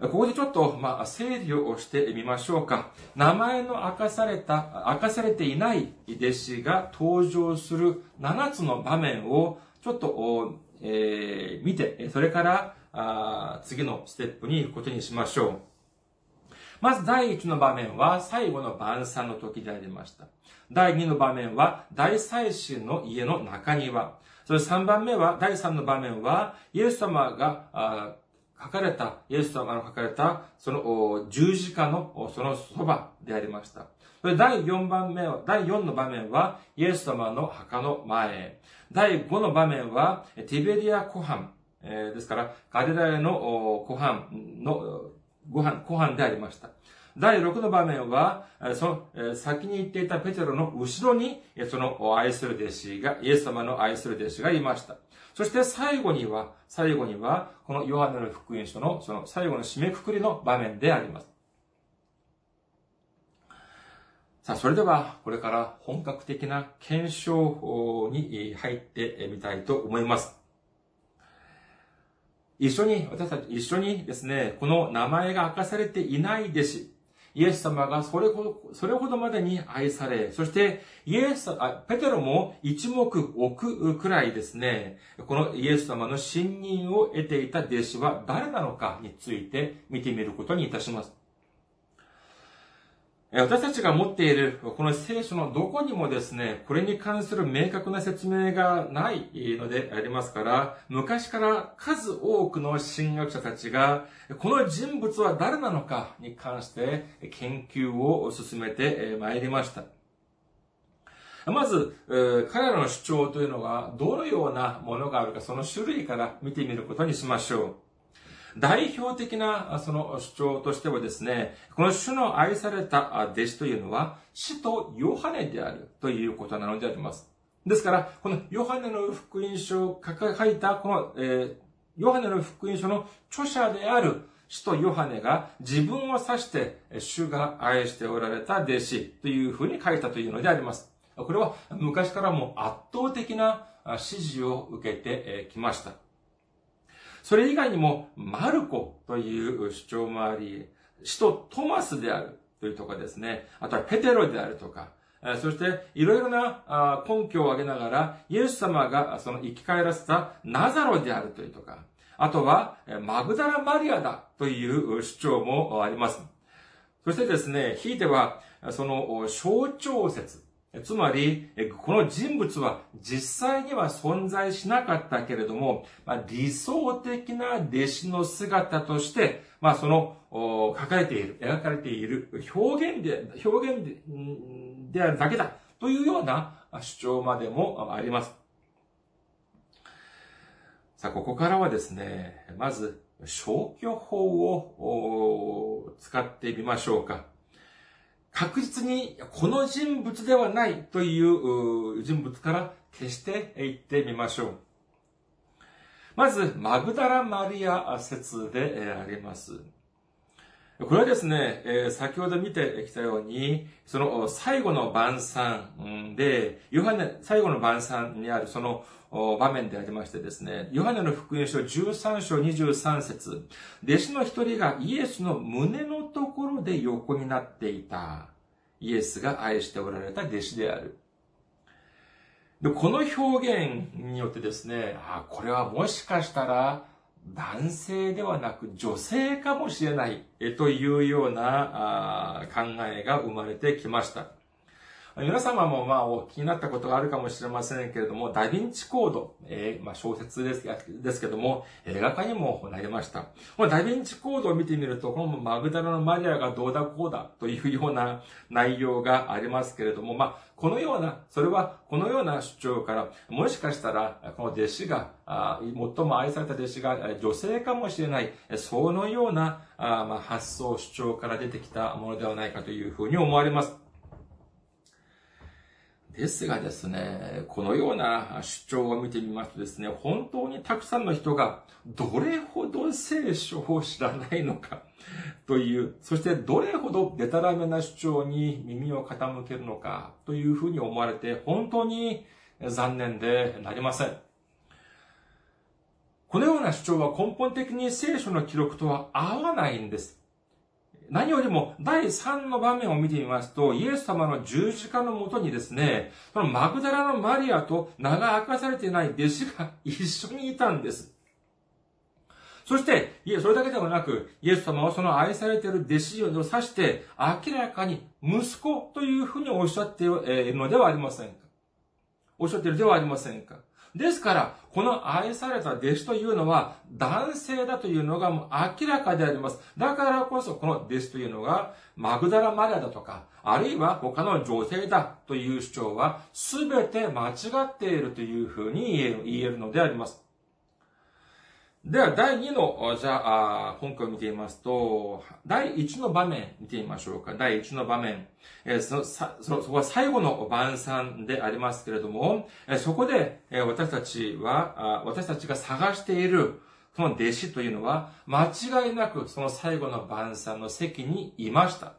ここでちょっと、まあ、整理をしてみましょうか。名前の明かされた、明かされていない弟子が登場する7つの場面を、ちょっと、えー、見て、それから、あ次のステップに行くことにしましょう。まず第1の場面は最後の晩餐の時でありました。第2の場面は大祭司の家の中庭。それ3番目は、第3の場面は、イエス様が、書かれた、イエス様の書かれた、その十字架のそのそばでありました。それ第4番目は、第4の場面は、イエス様の墓の前。第5の場面は、ティベリア湖畔。えー、ですから、ガリラヤの湖畔のご飯、湖畔でありました。第6の場面は、その、先に行っていたペテロの後ろに、その愛する弟子が、イエス様の愛する弟子がいました。そして最後には、最後には、このヨハネの福音書のその最後の締めくくりの場面であります。さあ、それでは、これから本格的な検証に入ってみたいと思います。一緒に、私たち一緒にですね、この名前が明かされていない弟子、イエス様がそれほど、それほどまでに愛され、そしてイエス、あペテロも一目置くくらいですね、このイエス様の信任を得ていた弟子は誰なのかについて見てみることにいたします。私たちが持っているこの聖書のどこにもですね、これに関する明確な説明がないのでありますから、昔から数多くの神学者たちが、この人物は誰なのかに関して研究を進めてまいりました。まず、彼らの主張というのがどのようなものがあるか、その種類から見てみることにしましょう。代表的なその主張としてはですね、この主の愛された弟子というのは、死とヨハネであるということなのであります。ですから、このヨハネの福音書を書いた、この、えー、ヨハネの福音書の著者である使徒ヨハネが自分を指して主が愛しておられた弟子というふうに書いたというのであります。これは昔からも圧倒的な支持を受けてきました。それ以外にも、マルコという主張もあり、使徒トマスであるというとかですね、あとはペテロであるとか、そして、いろいろな根拠を挙げながら、イエス様がその生き返らせたナザロであるというとか、あとは、マグダラマリアだという主張もあります。そしてですね、ひいては、その象徴説、つまり、この人物は実際には存在しなかったけれども、まあ、理想的な弟子の姿として、まあ、その、書かれている、描かれている表現で、表現でであるだけだというような主張までもあります。さあ、ここからはですね、まず消去法を使ってみましょうか。確実にこの人物ではないという人物から消していってみましょう。まず、マグダラ・マリア説であります。これはですね、先ほど見てきたように、その最後の晩餐で、ヨハネ、最後の晩餐にあるその場面でありましてですね、ヨハネの福音書13章23節弟子の一人がイエスの胸のところで横になっていた。イエスが愛しておられた弟子である。で、この表現によってですね、あこれはもしかしたら男性ではなく女性かもしれないというような考えが生まれてきました。皆様もまあお気になったことがあるかもしれませんけれども、ダヴィンチコード、えー、まあ小説ですですけども、映画化にもなりました。このダヴィンチコードを見てみると、このマグダラのマリアがどうだこうだというような 内容がありますけれども、まあ、このような、それはこのような主張から、もしかしたら、この弟子が、最も愛された弟子が女性かもしれない、そのような発想、主張から出てきたものではないかというふうに思われます。ですがですね、このような主張を見てみますとですね、本当にたくさんの人がどれほど聖書を知らないのかという、そしてどれほどデタラメな主張に耳を傾けるのかというふうに思われて本当に残念でなりません。このような主張は根本的に聖書の記録とは合わないんです。何よりも第3の場面を見てみますと、イエス様の十字架のもとにですね、そのマグダラのマリアと名が明かされていない弟子が一緒にいたんです。そして、いえ、それだけではなく、イエス様はその愛されている弟子を指して、明らかに息子というふうにおっしゃっているのではありませんか？おっしゃっているではありませんか？ですから、この愛された弟子というのは男性だというのがもう明らかであります。だからこそこの弟子というのがマグダラマリアだとか、あるいは他の女性だという主張は全て間違っているというふうに言えるのであります。では、第2の、じゃあ、本句を見てみますと、第1の場面見てみましょうか。第1の場面。え、その、そそこは最後の晩餐でありますけれども、え、そこで、え、私たちはあ、私たちが探している、その弟子というのは、間違いなくその最後の晩餐の席にいました。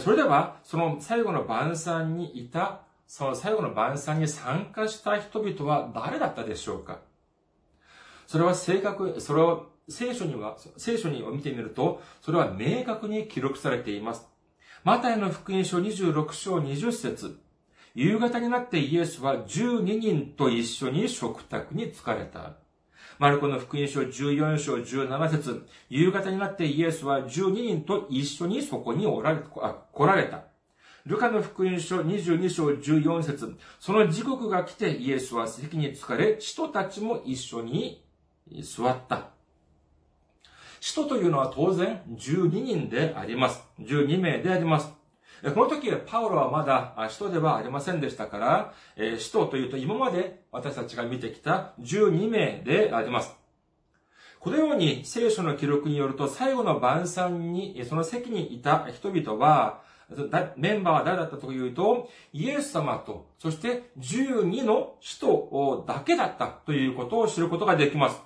それでは、その最後の晩餐にいた、その最後の晩餐に参加した人々は誰だったでしょうかそれは正確、それを聖書には、聖書にを見てみると、それは明確に記録されています。マタイの福音書26章20節夕方になってイエスは12人と一緒に食卓に疲れた。マルコの福音書14章17節夕方になってイエスは12人と一緒にそこにおられ、来られた。ルカの福音書22章14節その時刻が来てイエスは席に疲れ、人たちも一緒に座った。使徒というのは当然12人であります。12名であります。この時、パウロはまだ使徒ではありませんでしたから、使徒というと今まで私たちが見てきた12名であります。このように聖書の記録によると最後の晩餐に、その席にいた人々は、メンバーは誰だったというと、イエス様と、そして12の使徒だけだったということを知ることができます。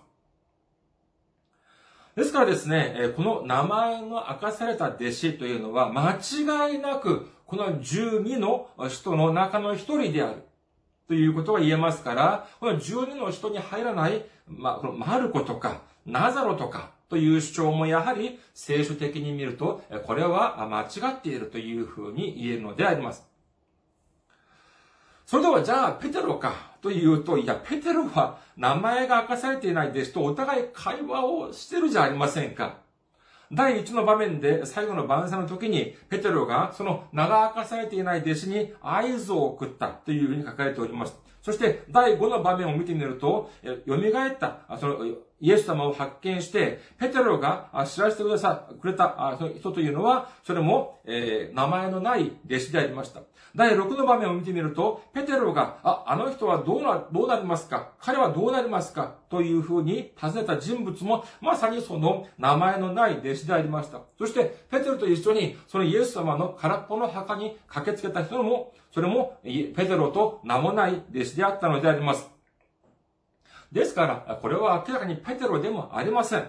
ですからですね、この名前の明かされた弟子というのは、間違いなく、この12の人の中の一人である。ということが言えますから、この12の人に入らない、ま、このマルコとか、ナザロとか、という主張もやはり聖書的に見ると、これは間違っているというふうに言えるのであります。それではじゃあ、ペテロかというと、いや、ペテロは名前が明かされていない弟子とお互い会話をしてるじゃありませんか。第一の場面で最後の晩餐の時に、ペテロがその名が明かされていない弟子に合図を送ったというふうに書かれております。そして第5の場面を見てみると、蘇った、そのイエス様を発見して、ペテロが知らせてくださ、くれた人というのは、それも、名前のない弟子でありました。第6の場面を見てみると、ペテロが、あ、あの人はどうな、どうなりますか？彼はどうなりますか？というふうに尋ねた人物も、まさにその名前のない弟子でありました。そして、ペテロと一緒に、そのイエス様の空っぽの墓に駆けつけた人も、それも、ペテロと名もない弟子であったのであります。ですから、これは明らかにペテロでもありません。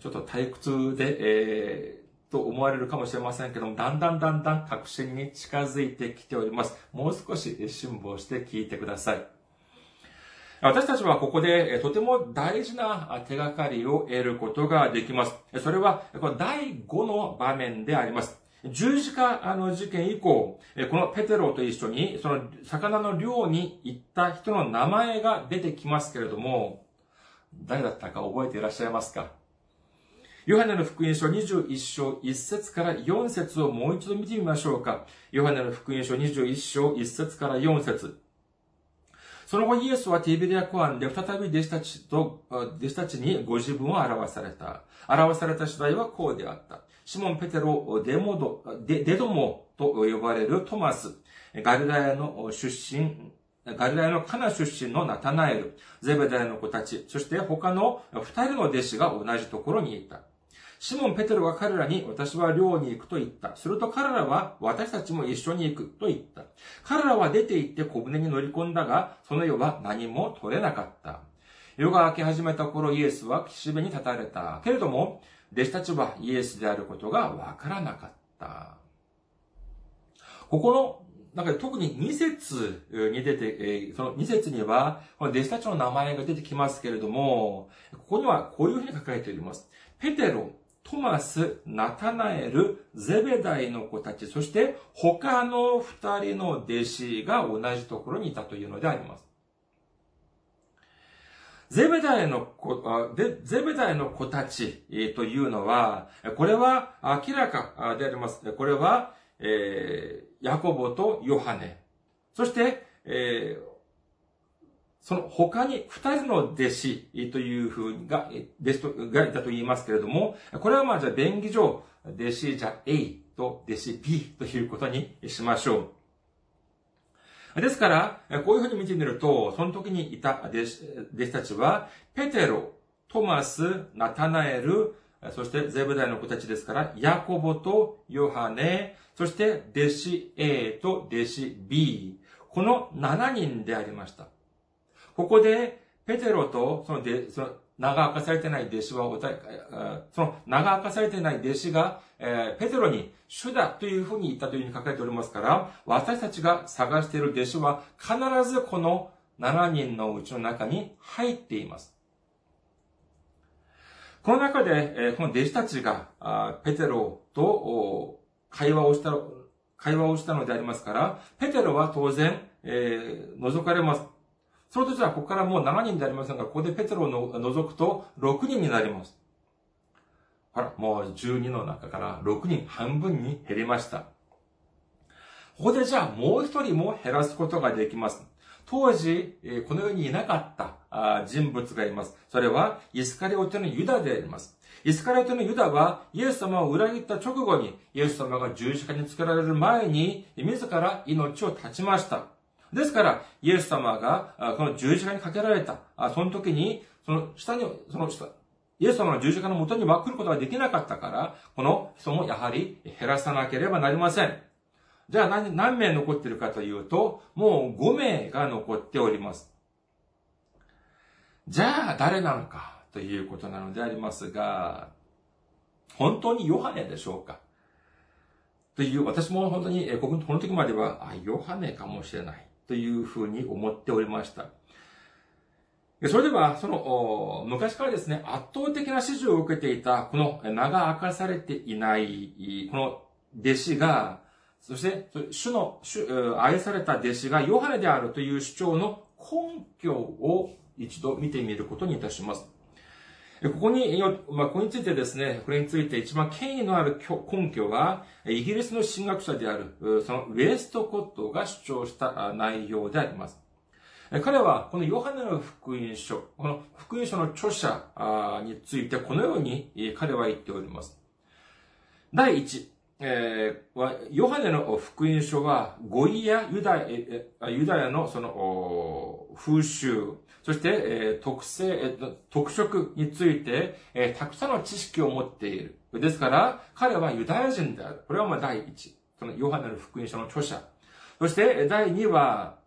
ちょっと退屈で、えーと思われるかもしれませんけども、だんだんだんだん確信に近づいてきております。もう少し辛抱して聞いてください。私たちはここでとても大事な手がかりを得ることができます。それは第5の場面であります。十字架の事件以降、このペテロと一緒にその魚の漁に行った人の名前が出てきますけれども、誰だったか覚えていらっしゃいますか？ヨハネの福音書21章1節から4節をもう一度見てみましょうか。ヨハネの福音書21章1節から4節その後イエスはティベリア湖岸で再び弟子たちと、弟子たちにご自分を表された。表された次第はこうであった。シモン・ペテロ・デモド、デデドモと呼ばれるトマス、ガリラヤの出身、ガリラヤのカナ出身のナタナエル、ゼベダヤの子たち、そして他の二人の弟子が同じところにいた。シモン・ペテロが彼らに私は寮に行くと言った。すると彼らは私たちも一緒に行くと言った。彼らは出て行って小舟に乗り込んだが、その夜は何も取れなかった。夜が明け始めた頃イエスは岸辺に立たれた。けれども、弟子たちはイエスであることがわからなかった。ここの中で特に2節に出て、その2節には、この弟子たちの名前が出てきますけれども、ここにはこういうふうに書かれております。ペテロ、トマス、ナタナエル、ゼベダイの子たち、そして他の二人の弟子が同じところにいたというのであります。ゼベダイの子、ゼベダイの子たちというのは、これは明らかであります。これは、えー、ヤコボとヨハネ。そして、えー、その他に二人の弟子というふうが、弟子とがいたと言いますけれども、これはまあじゃあ便宜上、弟子じゃ A と弟子 B ということにしましょう。ですから、こういうふうに見てみると、その時にいた弟子弟子たちは、ペテロ、トマス、ナタナエル、そしてゼブダイの子たちですから、ヤコボとヨハネ、そして弟子 A と弟子 B、この7人でありました。ここで、ペテロと、そので、その、名が明かされてない弟子はおた、その名が明かされてない弟子が、えー、ペテロに主だというふうに言ったというふうに書かれておりますから、私たちが探している弟子は必ずこの7人のうちの中に入っています。この中で、えー、この弟子たちが、あペテロと会話をした、会話をしたのでありますから、ペテロは当然、えー、覗かれます。それとじゃあ、ここからもう7人でありませんが、ここでペテロを除くと6人になります。ほら、もう12の中から6人半分に減りました。ここでじゃあもう一人も減らすことができます。当時、この世にいなかった人物がいます。それは、イスカリオテのユダであります。イスカリオテのユダは、イエス様を裏切った直後に、イエス様が十字架につけられる前に、自ら命を絶ちました。ですから、イエス様が、この十字架にかけられた、その時に、その下に、その下、イエス様の十字架の元には来ることができなかったから、この人もやはり減らさなければなりません。じゃあ何何名残っているかというと、もう5名が残っております。じゃあ誰なのかということなのでありますが、本当にヨハネでしょうか？という、私も本当に、この時までは、あ、ヨハネかもしれない。というふうに思っておりました。それでは、その、昔からですね、圧倒的な支持を受けていた、この名が明かされていない、この弟子が、そして、主の、主、愛された弟子がヨハネであるという主張の根拠を一度見てみることにいたします。ここに、まあ、ここについてですね、これについて一番権威のある根拠は、イギリスの神学者である、そのウェストコットが主張した内容であります。彼は、このヨハネの福音書、この福音書の著者についてこのように彼は言っております。第一、えー、ヨハネの福音書は、語彙やユダヤユダヤのその風習、そして、えー、特性、えー、特色について、えー、たくさんの知識を持っている。ですから、彼はユダヤ人である。これはまあ第一。そのヨハネの福音書の著者。そして、第二は、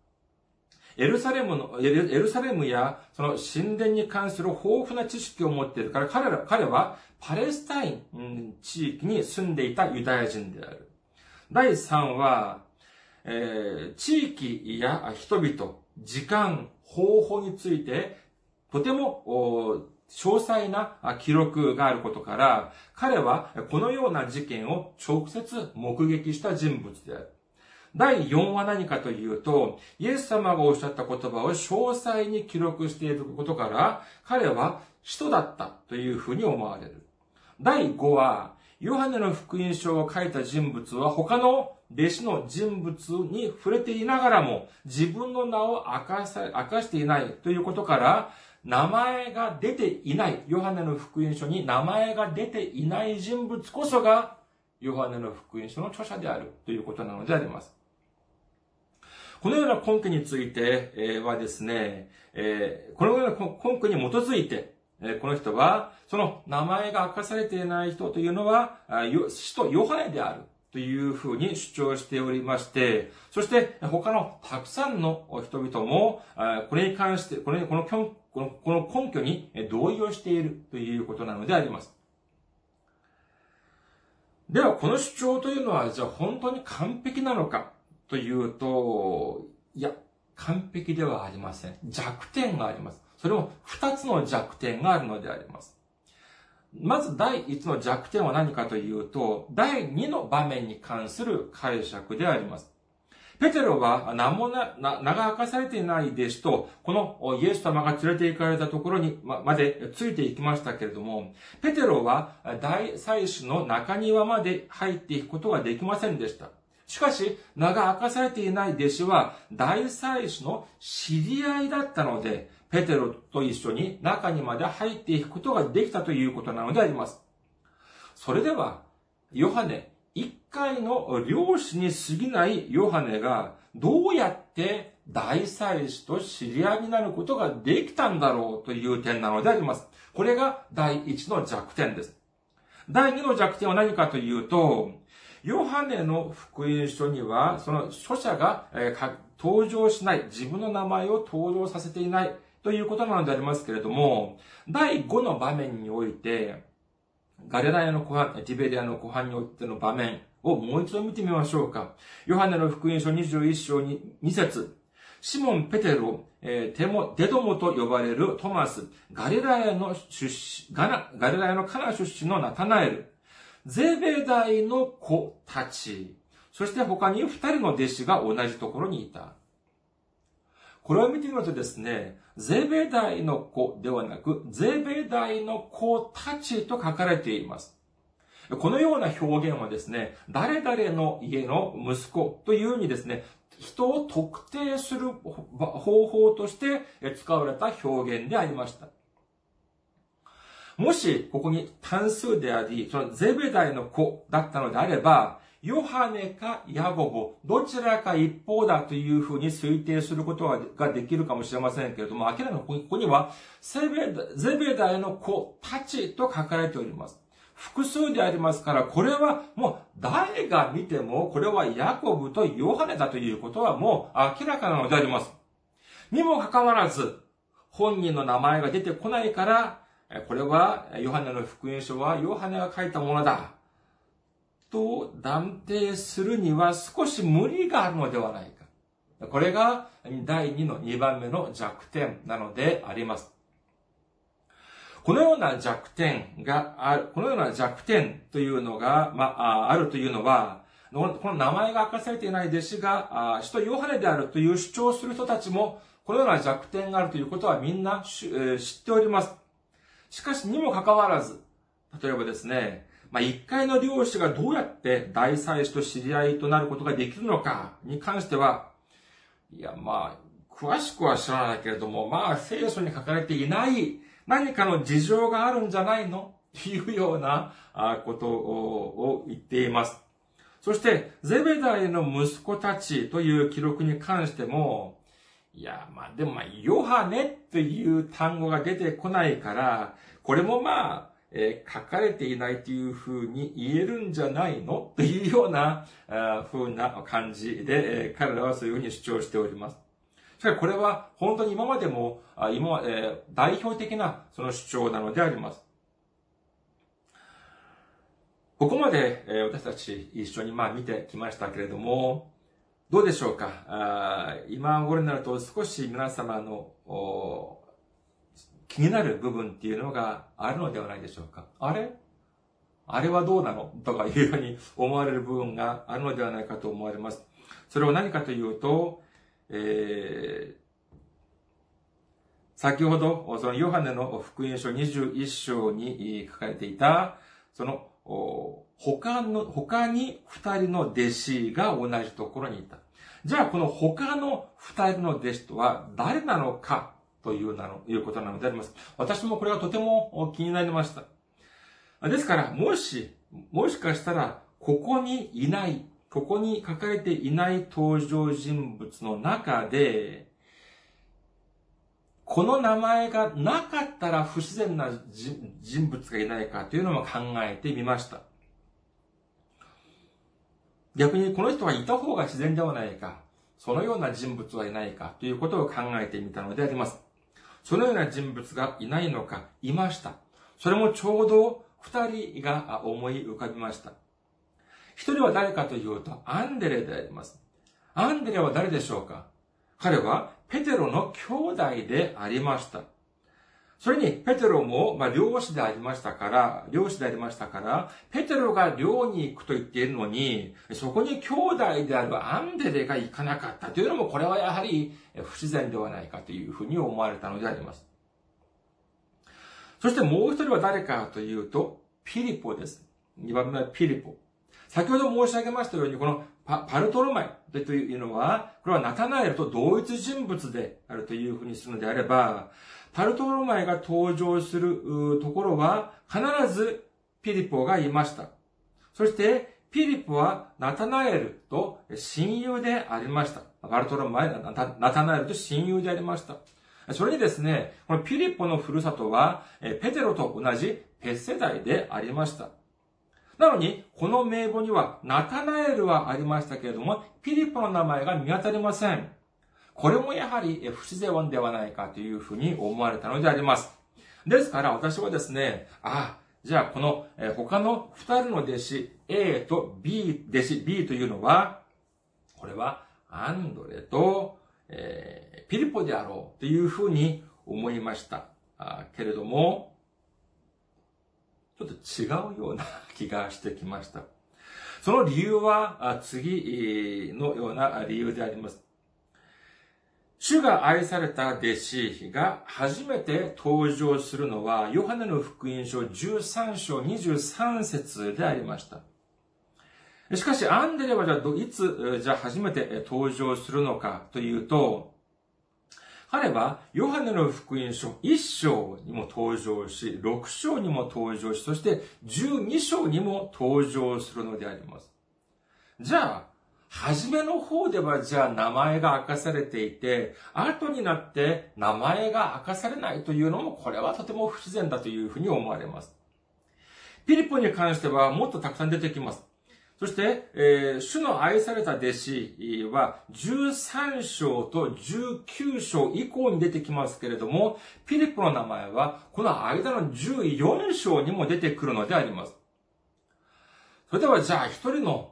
エルサレムの、エルサレムや、その神殿に関する豊富な知識を持っているから、彼ら、彼はパレスタイン地域に住んでいたユダヤ人である。第3は、えー、地域や人々、時間、方法について、とても、詳細な記録があることから、彼はこのような事件を直接目撃した人物である。第4は何かというと、イエス様がおっしゃった言葉を詳細に記録していることから、彼は使徒だったというふうに思われる。第5は、ヨハネの福音書を書いた人物は他の弟子の人物に触れていながらも自分の名を明かさ明かしていないということから、名前が出ていない、ヨハネの福音書に名前が出ていない人物こそが、ヨハネの福音書の著者であるということなのであります。このような根拠についてはですね、このような根拠に基づいて、この人は、その名前が明かされていない人というのは、使徒ヨハネであるというふうに主張しておりまして、そして他のたくさんの人々も、これに関して、これこのこのこの根拠に同意をしているということなのであります。では、この主張というのは、じゃあ本当に完璧なのかというと、いや、完璧ではありません。弱点があります。それも二つの弱点があるのであります。まず第一の弱点は何かというと、第二の場面に関する解釈であります。ペテロは名もな、名が明かされていない弟子と、このイエス様が連れて行かれたところにまでついていきましたけれども、ペテロは大祭司の中庭まで入っていくことができませんでした。しかし、名が明かされていない弟子は、大祭司の知り合いだったので、ペテロと一緒に中にまで入っていくことができたということなのであります。それでは、ヨハネ、一回の漁師に過ぎないヨハネが、どうやって大祭司と知り合いになることができたんだろうという点なのであります。これが第一の弱点です。第二の弱点は何かというと、ヨハネの福音書には、その書者が、えー、登場しない、自分の名前を登場させていないということなのでありますけれども、第5の場面において、ガレラヤの湖畔、ティベリアの湖畔においての場面をもう一度見てみましょうか。ヨハネの福音書21章に2節シモン・ペテロ、えー、テモ、デドモと呼ばれるトマス、ガレラヤの出身、ガナ、ガレラヤのカナ出身のナタナエル、ゼベダイの子たち、そして他に二人の弟子が同じところにいた。これを見てみるとですね、ゼベダイの子ではなく、ゼベダイの子たちと書かれています。このような表現はですね、誰々の家の息子というようにですね、人を特定する方法として使われた表現でありました。もし、ここに単数であり、そのゼベダイの子だったのであれば、ヨハネかヤゴボ、どちらか一方だというふうに推定することができるかもしれませんけれども、明らかにここには、ゼベダイの子たちと書かれております。複数でありますから、これはもう誰が見ても、これはヤコブとヨハネだということはもう明らかなのであります。にもかかわらず、本人の名前が出てこないから、これは、ヨハネの福音書はヨハネが書いたものだ。と断定するには少し無理があるのではないか。これが第2の2番目の弱点なのであります。このような弱点がある、このような弱点というのが、まあ、あるというのは、この名前が明かされていない弟子が、使徒ヨハネであるという主張する人たちも、このような弱点があるということはみんな知っております。しかしにもかかわらず、例えばですね、まあ、一回の漁師がどうやって大祭司と知り合いとなることができるのかに関しては、いや、まあ、詳しくは知らないけれども、まあ、聖書に書かれていない何かの事情があるんじゃないの？っていうようなことを言っています。そして、ゼベダイの息子たちという記録に関しても、いや、まあでもまあ、ヨハネっていう単語が出てこないから、これもまあ、えー、書かれていないというふうに言えるんじゃないの？というような、あふうな感じで、えー、彼らはそういうふうに主張しております。しかしこれは本当に今までも、あ今、えー、代表的なその主張なのであります。ここまで、えー、私たち一緒にまあ見てきましたけれども、どうでしょうか？あ今頃になると少し皆様の気になる部分っていうのがあるのではないでしょうか。あれ？あれはどうなの？とかいうふうに思われる部分があるのではないかと思われます。それは何かというと、えー、先ほど、そのヨハネの福音書21章に書かれていた、その、他の、他に二人の弟子が同じところにいた。じゃあ、この他の二人の弟子とは誰なのかというなの、いうことなのであります。私もこれがとても気になりました。ですから、もし、もしかしたら、ここにいない、ここに書かれていない登場人物の中で、この名前がなかったら不自然な人物がいないかというのも考えてみました。逆にこの人はいた方が自然ではないか、そのような人物はいないかということを考えてみたのであります。そのような人物がいないのか、いました。それもちょうど二人が思い浮かびました。一人は誰かというと、アンデレであります。アンデレは誰でしょうか？彼はペテロの兄弟でありました。それに、ペテロも、まあ、漁師でありましたから、漁師でありましたから、ペテロが漁に行くと言っているのに、そこに兄弟であるアンデレが行かなかったというのも、これはやはり不自然ではないかというふうに思われたのであります。そしてもう一人は誰かというと、ピリポです。二番目はピリポ。先ほど申し上げましたように、このパパルトロマイというのは、これはナタナエルと同一人物であるというふうにするのであれば、パルトロマイが登場するところは、必ずピリポがいました。そして、ピリポはナタナエルと親友でありました。パルトロマイ、ナタナエルと親友でありました。それにですね、このピリポのふるさとは、ペテロと同じペッセ代でありました。なのに、この名簿にはナタナエルはありましたけれども、ピリポの名前が見当たりません。これもやはり不自然ではないかというふうに思われたのであります。ですから私はですね、あ、じゃあこの他の二人の弟子 A と B、弟子 B というのは、これはアンドレと、えー、ピリポであろうというふうに思いました。あけれども、ちょっと違うような気がしてきました。その理由は次のような理由であります。主が愛された弟子が初めて登場するのは、ヨハネの福音書13章23節でありました。しかし、アンデレはじゃあ、いつ、じゃあ初めて登場するのかというと、彼は、ヨハネの福音書1章にも登場し、6章にも登場し、そして12章にも登場するのであります。じゃあ、初めの方ではじゃあ名前が明かされていて、後になって名前が明かされないというのも、これはとても不自然だというふうに思われます。ピリポに関してはもっとたくさん出てきます。そして、えー、主の愛された弟子は13章と19章以降に出てきますけれども、ピリポの名前はこの間の14章にも出てくるのであります。それではじゃあ一人の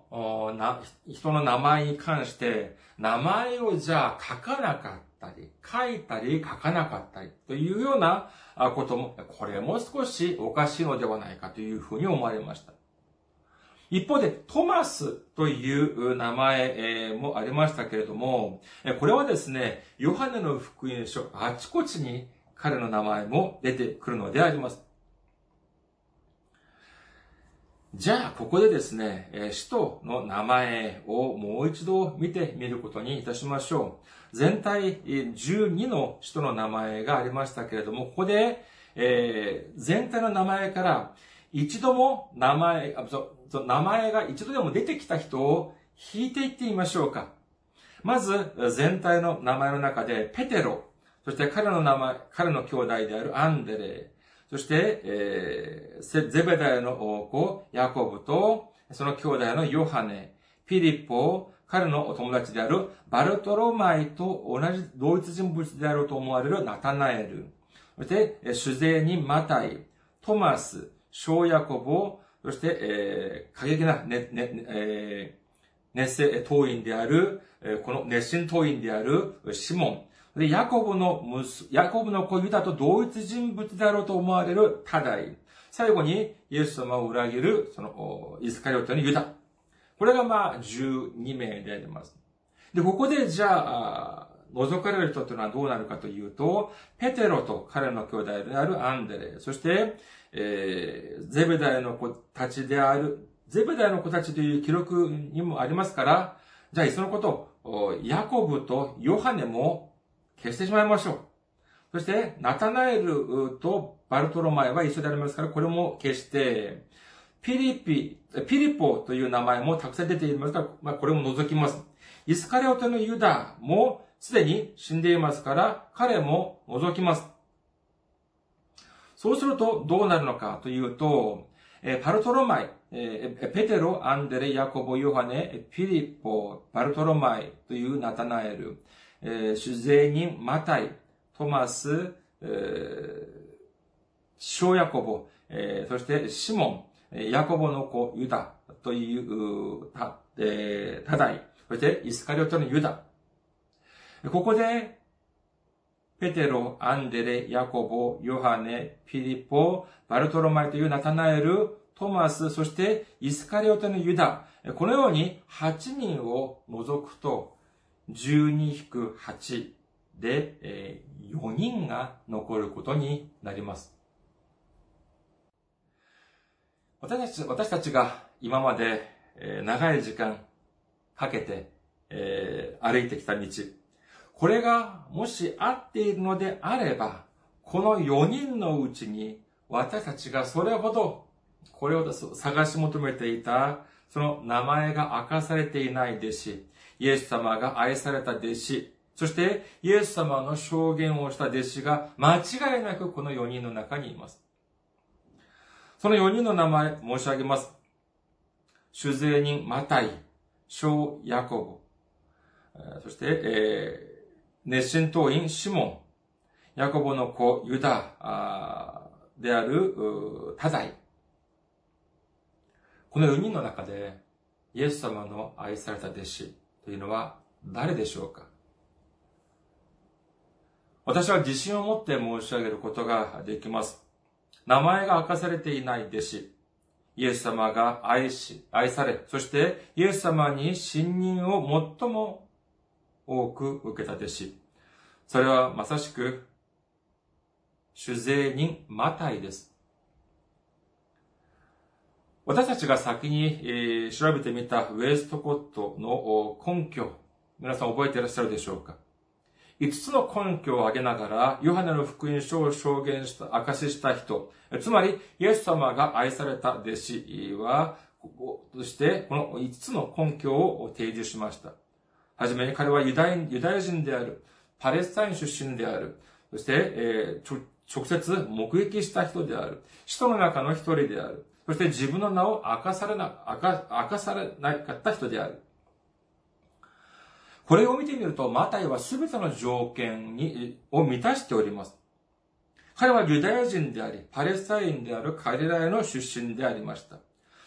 人の名前に関して、名前をじゃあ書かなかったり、書いたり書かなかったりというようなことも、これも少しおかしいのではないかというふうに思われました。一方で、トマスという名前もありましたけれども、これはですね、ヨハネの福音書、あちこちに彼の名前も出てくるのであります。じゃあ、ここでですね、使徒の名前をもう一度見てみることにいたしましょう。全体12の使徒の名前がありましたけれども、ここで、えー、全体の名前から一度も名前、名前が一度でも出てきた人を引いていってみましょうか。まず、全体の名前の中で、ペテロ、そして彼の名前、彼の兄弟であるアンデレ、そして、えー、ゼベダイの王子、ヤコブと、その兄弟のヨハネ、ピリッポ、彼のお友達であるバルトロマイと同じ同一人物であると思われるナタナエル、そして、主税にマタイ、トマス、小ヤコブ、そして、えー、過激な、ね、ね、えー、熱性党員である、この熱心党員であるシモン。で、ヤコブの息、ヤコブの子ユダと同一人物であろうと思われるタダイ。最後に、イエス様を裏切る、その、イスカリオテのユダ。これがまあ、12名であります。で、ここで、じゃあ、覗かれる人というのはどうなるかというと、ペテロと彼の兄弟であるアンデレ、そして、えー、ゼベダイの子たちである、ゼベダイの子たちという記録にもありますから、じゃあ、いっそのこと、ヤコブとヨハネも消してしまいましょう。そして、ナタナエルとバルトロマイは一緒でありますから、これも消して、ピリピ、ピリポという名前もたくさん出ていますから、まあ、これも除きます。イスカレオテのユダもすでに死んでいますから、彼も除きます。そうするとどうなるのかというと、えパルトロマイ、えペテロ、アンデレ、ヤコボ、ヨハネ、ピリポ、パルトロマイというナタナエル、主税人、マタイ、トマス、ショーヤコボ、そしてシモン、ヤコボの子、ユダというた、ただい、そしてイスカリオトのユダ。ここで、ペテロ、アンデレ、ヤコボ、ヨハネ、ピリポ、バルトロマイというナタナエル、トマス、そしてイスカリオテのユダ。このように8人を除くと、12-8で、4人が残ることになります。私たち私たちが今まで長い時間かけて歩いてきた道、これがもし合っているのであれば、この4人のうちに私たちがそれほどこれを探し求めていた、その名前が明かされていない弟子、イエス様が愛された弟子、そしてイエス様の証言をした弟子が間違いなくこの4人の中にいます。その4人の名前申し上げます。主税人マタイ、小ヤコブ、そして、えー、熱心党員シモン、ヤコボの子ユダであるタザイ。この4人の中でイエス様の愛された弟子というのは誰でしょうか？私は自信を持って申し上げることができます。名前が明かされていない弟子。イエス様が愛し、愛され、そしてイエス様に信任を最も多く受けた弟子。それはまさしく、主税人マタイです。私たちが先に、えー、調べてみたウェストコットの根拠、皆さん覚えていらっしゃるでしょうか？5つの根拠を挙げながら、ヨハネの福音書を証言した、証しした人、つまり、イエス様が愛された弟子は、そして、この5つの根拠を提示しました。はじめに彼はユダヤユダヤ人である。パレスタイン出身である。そして、えー、直接目撃した人である。使徒の中の一人である。そして自分の名を明かされな、明か明かされなかった人である。これを見てみると、マタイは全ての条件に、を満たしております。彼はユダヤ人であり、パレスタインであるカリラヤの出身でありました。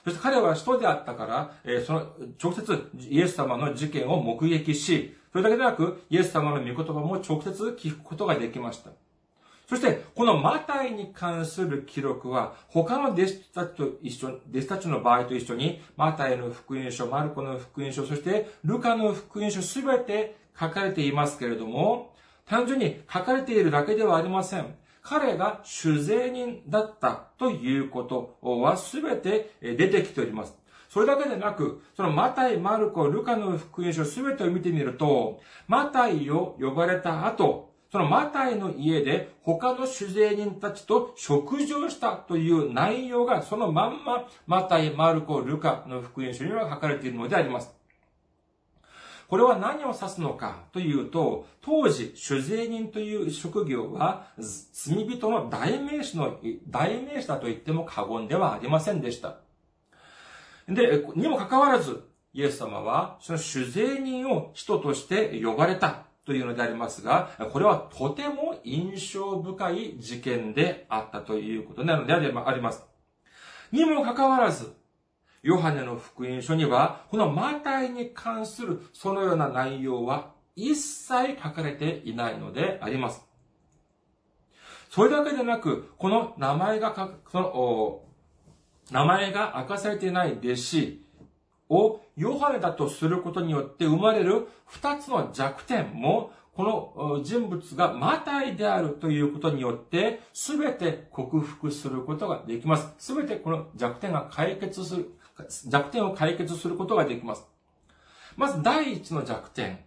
そして彼は人であったから、え、その、直接イエス様の事件を目撃し、それだけでなく、イエス様の御言葉も直接聞くことができました。そして、このマタイに関する記録は、他の弟子たちと一緒、弟子たちの場合と一緒に、マタイの福音書、マルコの福音書、そしてルカの福音書すべて書かれていますけれども、単純に書かれているだけではありません。彼が主税人だったということはすべて出てきております。それだけでなく、そのマタイ、マルコ、ルカの福音書すべてを見てみると、マタイを呼ばれた後、そのマタイの家で他の主税人たちと食事をしたという内容がそのまんまマタイ、マルコ、ルカの福音書には書かれているのであります。これは何を指すのかというと、当時、主税人という職業は、罪人の代名詞の、代名詞だと言っても過言ではありませんでした。で、にもかかわらず、イエス様は、その主税人を人として呼ばれたというのでありますが、これはとても印象深い事件であったということなのであります。にもかかわらず、ヨハネの福音書には、このマタイに関するそのような内容は一切書かれていないのであります。それだけでなく、この名前が書その、名前が明かされていない弟子をヨハネだとすることによって生まれる二つの弱点も、この人物がマタイであるということによって、すべて克服することができます。すべてこの弱点が解決する、弱点を解決することができます。まず第一の弱点。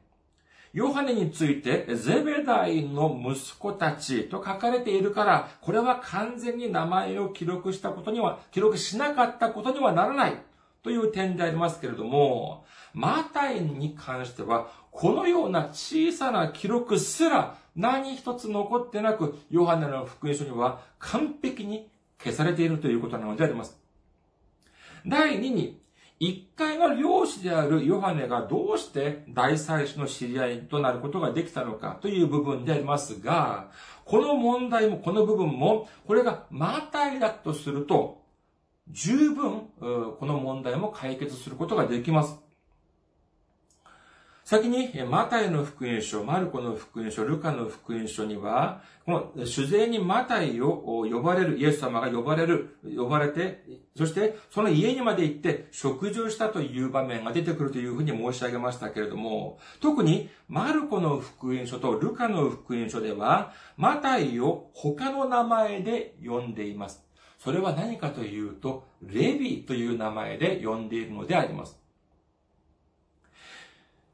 ヨハネについて、ゼベダイの息子たちと書かれているから、これは完全に名前を記録したことには、記録しなかったことにはならない。という点でありますけれども、マタイに関しては、このような小さな記録すら何一つ残ってなく、ヨハネの福音書には完璧に消されているということなのであります。第2に、一回の漁師であるヨハネがどうして大祭司の知り合いとなることができたのかという部分でありますが、この問題もこの部分も、これがマタイだとすると、十分、この問題も解決することができます。先に、マタイの福音書、マルコの福音書、ルカの福音書には、この主税にマタイを呼ばれる、イエス様が呼ばれる、呼ばれて、そしてその家にまで行って食事をしたという場面が出てくるというふうに申し上げましたけれども、特にマルコの福音書とルカの福音書では、マタイを他の名前で呼んでいます。それは何かというと、レビという名前で呼んでいるのであります。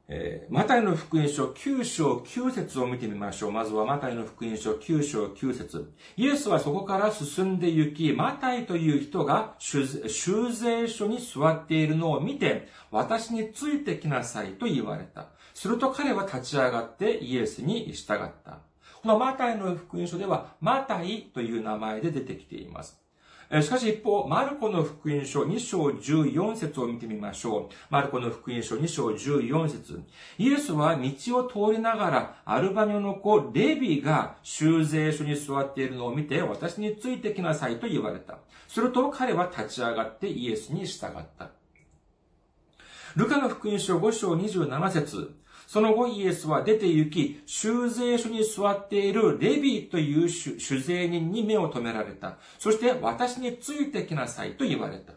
えー、マタイの福音書9章9節を見てみましょう。まずはマタイの福音書9章9節イエスはそこから進んで行き、マタイという人が修税所に座っているのを見て、私についてきなさいと言われた。すると彼は立ち上がってイエスに従った。このマタイの福音書では、マタイという名前で出てきています。しかし一方、マルコの福音書2章14節を見てみましょう。マルコの福音書2章14節イエスは道を通りながら、アルバニョの子、レビが修税所に座っているのを見て、私についてきなさいと言われた。すると彼は立ち上がってイエスに従った。ルカの福音書5章27節その後イエスは出て行き、修税所に座っているレビーという主税人に目を留められた。そして私についてきなさいと言われた。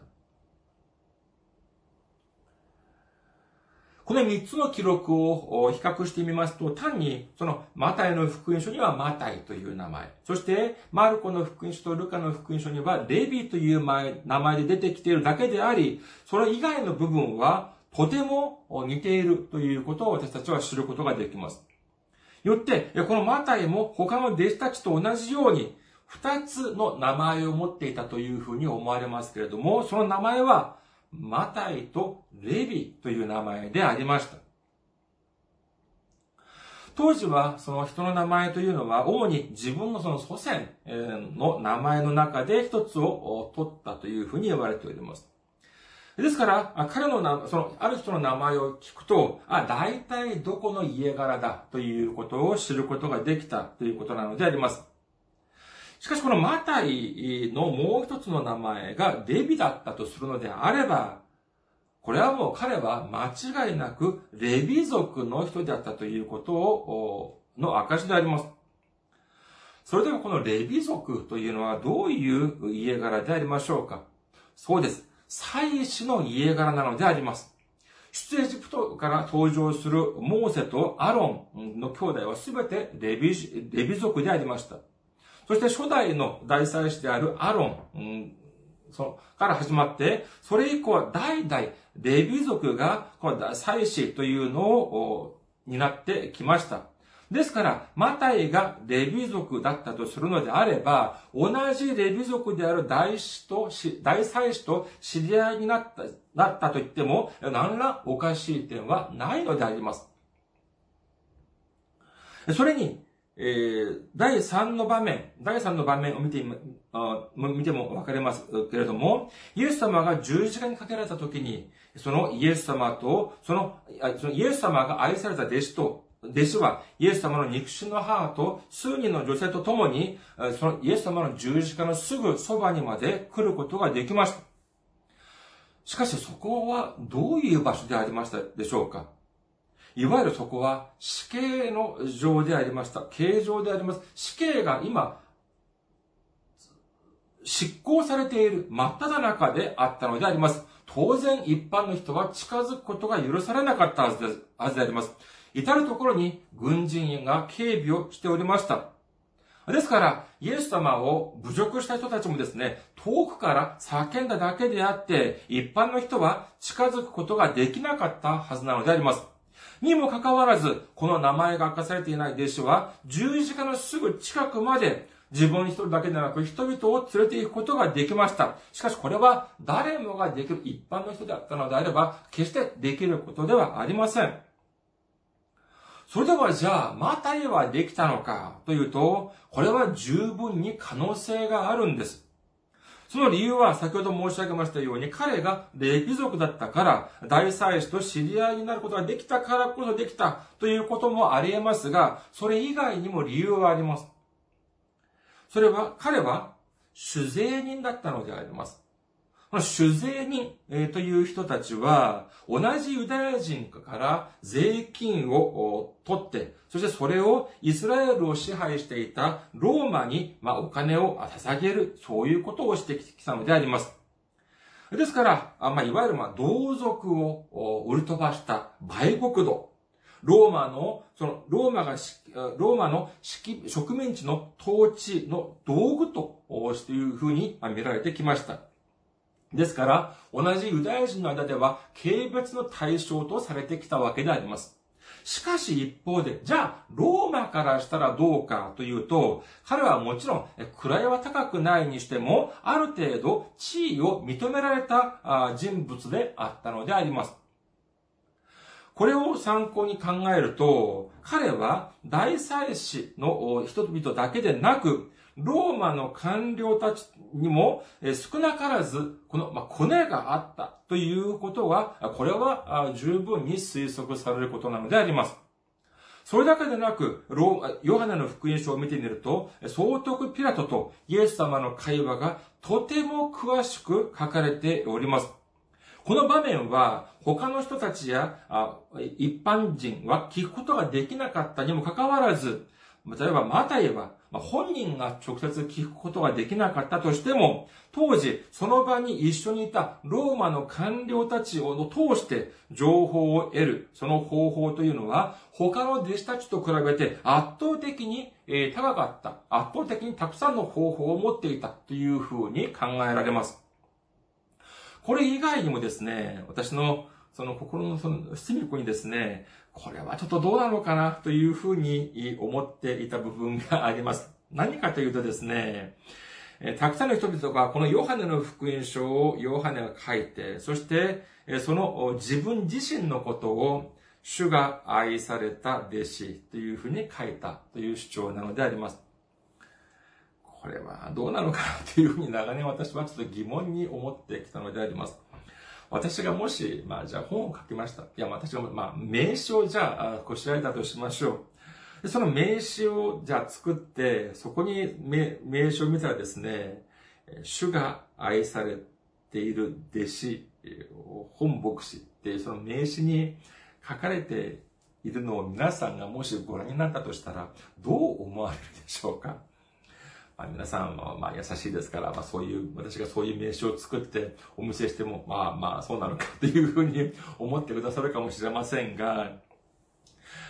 この三つの記録を比較してみますと、単に、その、マタイの福音書にはマタイという名前。そして、マルコの福音書とルカの福音書にはレビという名前で出てきているだけであり、それ以外の部分は、とても似ているということを私たちは知ることができます。よって、このマタイも他の弟子たちと同じように、二つの名前を持っていたというふうに思われますけれども、その名前は、マタイとレビという名前でありました。当時はその人の名前というのは主に自分のその祖先の名前の中で一つを取ったというふうに言われております。ですから、彼の名、その、ある人の名前を聞くと、あ、大体どこの家柄だということを知ることができたということなのであります。しかしこのマタイのもう一つの名前がデビだったとするのであれば、これはもう彼は間違いなくレビ族の人であったということを、の証であります。それではこのレビ族というのはどういう家柄でありましょうかそうです。祭司の家柄なのであります。出エジプトから登場するモーセとアロンの兄弟はすべてレビ、レビ族でありました。そして初代の大祭司であるアロン、うん、そから始まって、それ以降は代々レビ族がこの祭司というのを担ってきました。ですから、マタイがレビ族だったとするのであれば、同じレビ族である大使と、大祭司と知り合いになった、なったと言っても、何らおかしい点はないのであります。それに、えー、第3の場面、第3の場面を見て見ても分かりますけれども、イエス様が十字架にかけられた時に、そのイエス様と、その、そのイエス様が愛された弟子と、弟子はイエス様の肉親の母と数人の女性と共に、そのイエス様の十字架のすぐそばにまで来ることができました。しかしそこはどういう場所でありましたでしょうか？いわゆるそこは死刑の上でありました。刑場であります。死刑が今、執行されている真っ只中であったのであります。当然一般の人は近づくことが許されなかったはずではずであります。至るところに軍人が警備をしておりました。ですから、イエス様を侮辱した人たちもですね、遠くから叫んだだけであって、一般の人は近づくことができなかったはずなのであります。にもかかわらず、この名前が明かされていない弟子は、十字架のすぐ近くまで自分一人だけでなく人々を連れて行くことができました。しかしこれは誰もができる一般の人であったのであれば、決してできることではありません。それではじゃあ、マタイはできたのかというと、これは十分に可能性があるんです。その理由は先ほど申し上げましたように、彼がレビ族だったから、大祭司と知り合いになることができたからこそできたということもあり得ますが、それ以外にも理由はあります。それは、彼は酒税人だったのであります。この酒税人、という人たちは、同じユダヤ人から税金を取って、そしてそれをイスラエルを支配していたローマに、お金を捧げる、そういうことをしてきたのであります。ですから、いわゆる、同族を売り飛ばした売国度。ローマの、その、ローマが、ローマの植民地の統治の道具というふうに見られてきました。ですから、同じユダヤ人の間では、軽蔑の対象とされてきたわけであります。しかし一方で、じゃあ、ローマからしたらどうかというと、彼はもちろん、位は高くないにしても、ある程度地位を認められた人物であったのであります。これを参考に考えると、彼は大祭司の人々だけでなく、ローマの官僚たちにも少なからず、この、まあコネがあったということは、これは十分に推測されることなのであります。それだけでなく、ヨハネの福音書を見てみると、総督ピラトとイエス様の会話がとても詳しく書かれております。この場面は他の人たちや一般人は聞くことができなかったにもかかわらず、例えばマタイはまあ、本人が直接聞くことができなかったとしても、当時、その場に一緒にいたローマの官僚たちを通して情報を得る、その方法というのは、他の弟子たちと比べて圧倒的に高かった、圧倒的にたくさんの方法を持っていたというふうに考えられます。これ以外にもですね、私のその心のその隅っこにですね、これはちょっとどうなのかなというふうに思っていた部分があります。何かというとですね、たくさんの人々がこのヨハネの福音書をヨハネが書いて、そしてその自分自身のことを主が愛された弟子というふうに書いたという主張なのであります。これはどうなのかなというふうに長年私はちょっと疑問に思ってきたのであります。私がもし、まあじゃあ本を書きました。いや、私が、まあ名刺をじゃあこしらえたとしましょう。でその名刺をじゃあ作って、そこに名名刺を見たらですね、主が愛されている弟子、本牧師っていうその名刺に書かれているのを皆さんがもしご覧になったとしたら、どう思われるでしょうか？まあ、皆さんはまあ優しいですから、まあそういう、私がそういう名刺を作ってお見せしても、まあまあそうなのかっていうふうに 思ってくださるかもしれませんが、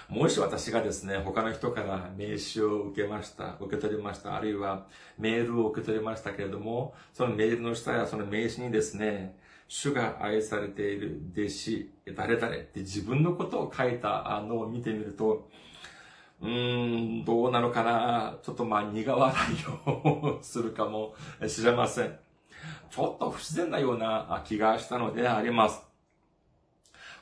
もし私がですね、他の人から名刺を受けました、受け取りました、あるいはメールを受け取りましたけれども、そのメールの下やその名刺にですね、主が愛されている弟子、誰々って自分のことを書いたのを見てみると、うーん、どうなのかな。ちょっとまあ苦笑いをするかもしれません。ちょっと不自然なような気がしたのであります。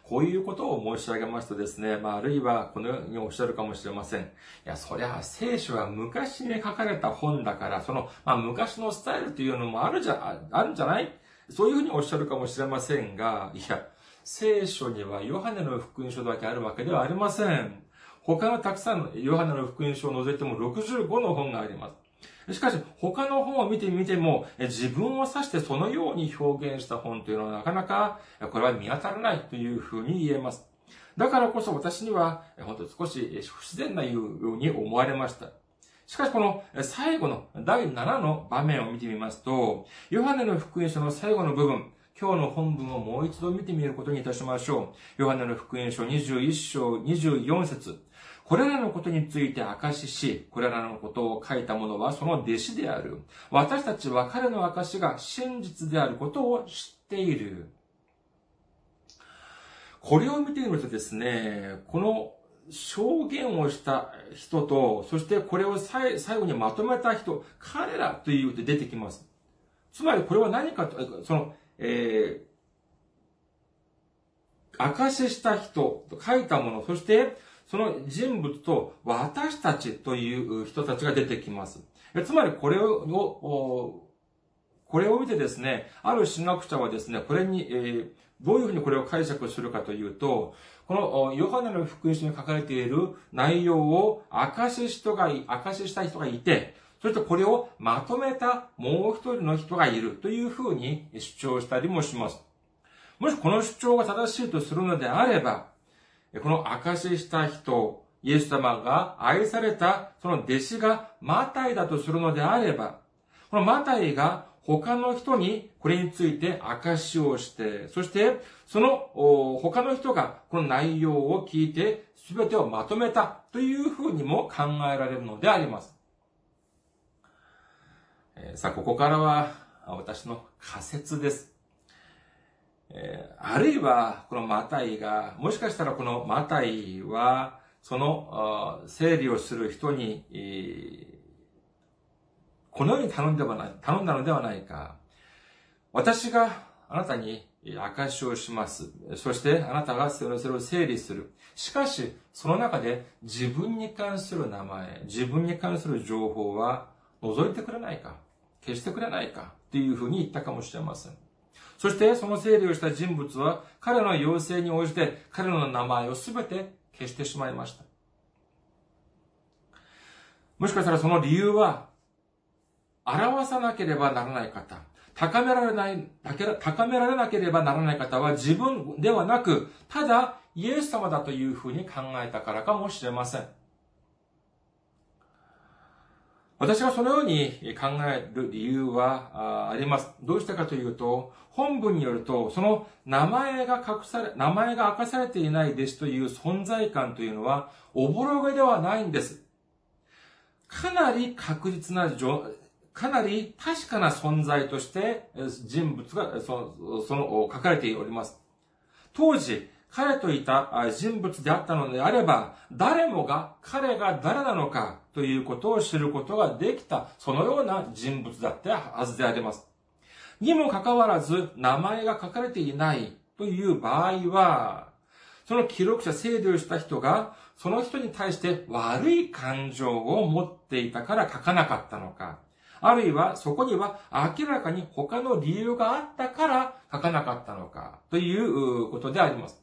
こういうことを申し上げますとですね、まあ、あるいはこのようにおっしゃるかもしれません。いや、そりゃ聖書は昔に書かれた本だから、その、まあ、昔のスタイルというのもあるじゃ、あるんじゃない？そういうふうにおっしゃるかもしれませんが、いや、聖書にはヨハネの福音書だけあるわけではありません。他のたくさんの、ヨハネの福音書を除いても65の本があります。しかし、他の本を見てみても、自分を指してそのように表現した本というのはなかなか、これは見当たらないというふうに言えます。だからこそ私には、本当少し不自然なように思われました。しかしこの最後の第7の場面を見てみますと、ヨハネの福音書の最後の部分、今日の本文をもう一度見てみることにいたしましょう。ヨハネの福音書21章24節これらのことについて証しし、これらのことを書いた者はその弟子である。私たちは彼の証が真実であることを知っている。これを見てみるとですね、この証言をした人と、そしてこれを最後にまとめた人、彼らというと出てきます。つまりこれは何かと、その、えー、証しした人書いたもの、そしてその人物と私たちという人たちが出てきます。つまりこれを、これを見てですね、ある神学者はですね、これに、え、どういうふうにこれを解釈するかというと、このヨハネの福音書に書かれている内容を証し人が、証しした人がいて、そしてこれをまとめたもう一人の人がいるというふうに主張したりもします。もしこの主張が正しいとするのであれば、この証しした人、イエス様が愛されたその弟子がマタイだとするのであれば、このマタイが他の人にこれについて証しをして、そしてその他の人がこの内容を聞いて全てをまとめたというふうにも考えられるのであります。さあ、ここからは私の仮説です。え、あるいは、このマタイが、もしかしたらこのマタイは、その、整理をする人に、このように頼んではない、頼んだのではないか。私があなたに証をします。そしてあなたがそれを整理する。しかし、その中で自分に関する名前、自分に関する情報は除いてくれないか、消してくれないかっていうふうに言ったかもしれません。そしてその整理をした人物は彼の要請に応じて彼の名前をすべて消してしまいました。もしかしたらその理由は、表さなければならない方、高められない、高められなければならない方は自分ではなく、ただイエス様だというふうに考えたからかもしれません。私がそのように考える理由はあります。どうしてかというと、本文によると、その名前が隠され、名前が明かされていない弟子という存在感というのは、おぼろげではないんです。かなり確実な、かなり確かな存在として人物が、その、その書かれております。当時、彼といた人物であったのであれば、誰もが彼が誰なのかということを知ることができた、そのような人物だったはずであります。にもかかわらず、名前が書かれていないという場合は、その記録者、整理をした人が、その人に対して悪い感情を持っていたから書かなかったのか、あるいはそこには明らかに他の理由があったから書かなかったのか、ということであります。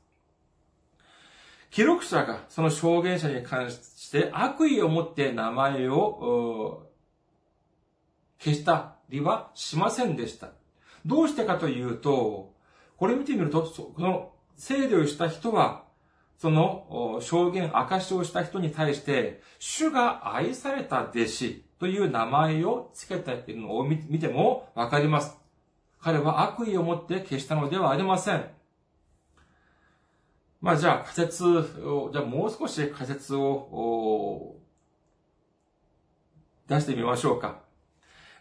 記録者がその証言者に関して悪意を持って名前を消したりはしませんでした。どうしてかというと、これ見てみると、この整理をした人は、その証言、証をした人に対して、主が愛された弟子という名前を付けたっていうのを見てもわかります。彼は悪意を持って消したのではありません。まあじゃあ仮説を、じゃあもう少し仮説を出してみましょうか。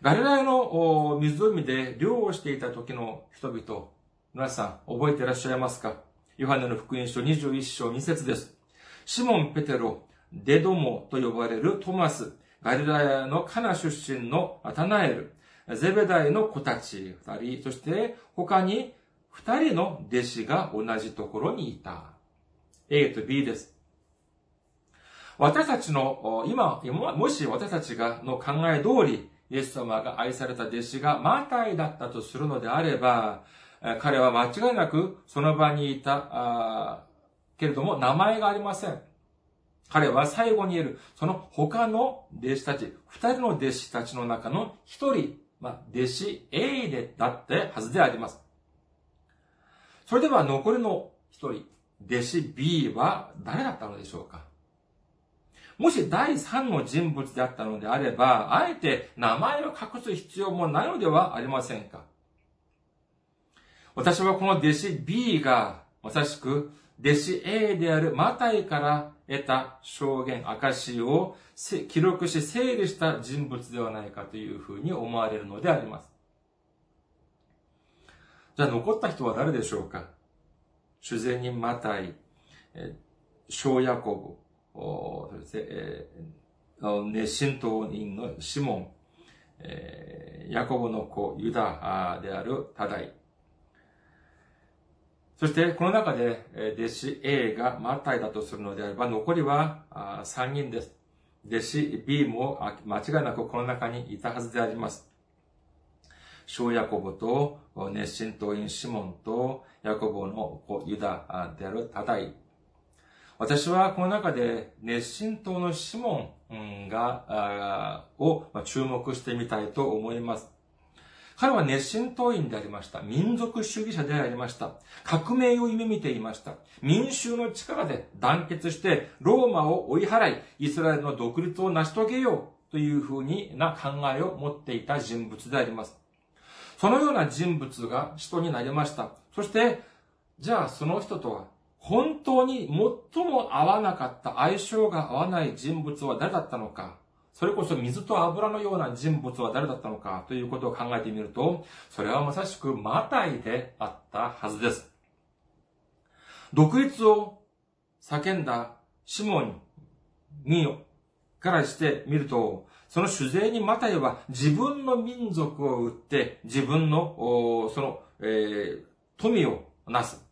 ガリラヤの湖で漁をしていた時の人々、皆さん覚えていらっしゃいますか？ヨハネの福音書21章2節です。シモン・ペテロ、デドモと呼ばれるトマス、ガリラヤのカナ出身のアタナエル、ゼベダイの子たち二人、そして他に二人の弟子が同じところにいた。A と B です。私たちの、今、もし私たちがの考え通り、イエス様が愛された弟子がマタイだったとするのであれば、彼は間違いなくその場にいた、けれども名前がありません。彼は最後に言える、その他の弟子たち、二人の弟子たちの中の一人、まあ、弟子 A でだってはずであります。それでは残りの一人、弟子 B は誰だったのでしょうか？もし第三の人物であったのであれば、あえて名前を隠す必要もないのではありませんか？私はこの弟子 B が、まさしく、弟子 A であるマタイから得た証言、証を記録し整理した人物ではないかというふうに思われるのであります。じゃあ残った人は誰でしょうか？主税人マタイ、小ヤコブ、え熱心党人のシモン、えヤコブの子、ユダであるタダイ。そして、この中で、弟子 A がマタイだとするのであれば、残りは3人です。弟子 B も間違いなくこの中にいたはずであります。小ヤコブと熱心党員シモンとヤコブの子ユダであるタダイ。私はこの中で熱心党のシモンが、を注目してみたいと思います。彼は熱心党員でありました。民族主義者でありました。革命を夢見ていました。民衆の力で団結してローマを追い払い、イスラエルの独立を成し遂げようというふうにな考えを持っていた人物であります。そのような人物が人になりました。そして、じゃあその人とは本当に最も合わなかった相性が合わない人物は誰だったのかそれこそ水と油のような人物は誰だったのかということを考えてみると、それはまさしくマタイであったはずです。独立を叫んだシモンにからしてみると、その主税にマタイは自分の民族を売って自分の、その、えー、富をなす。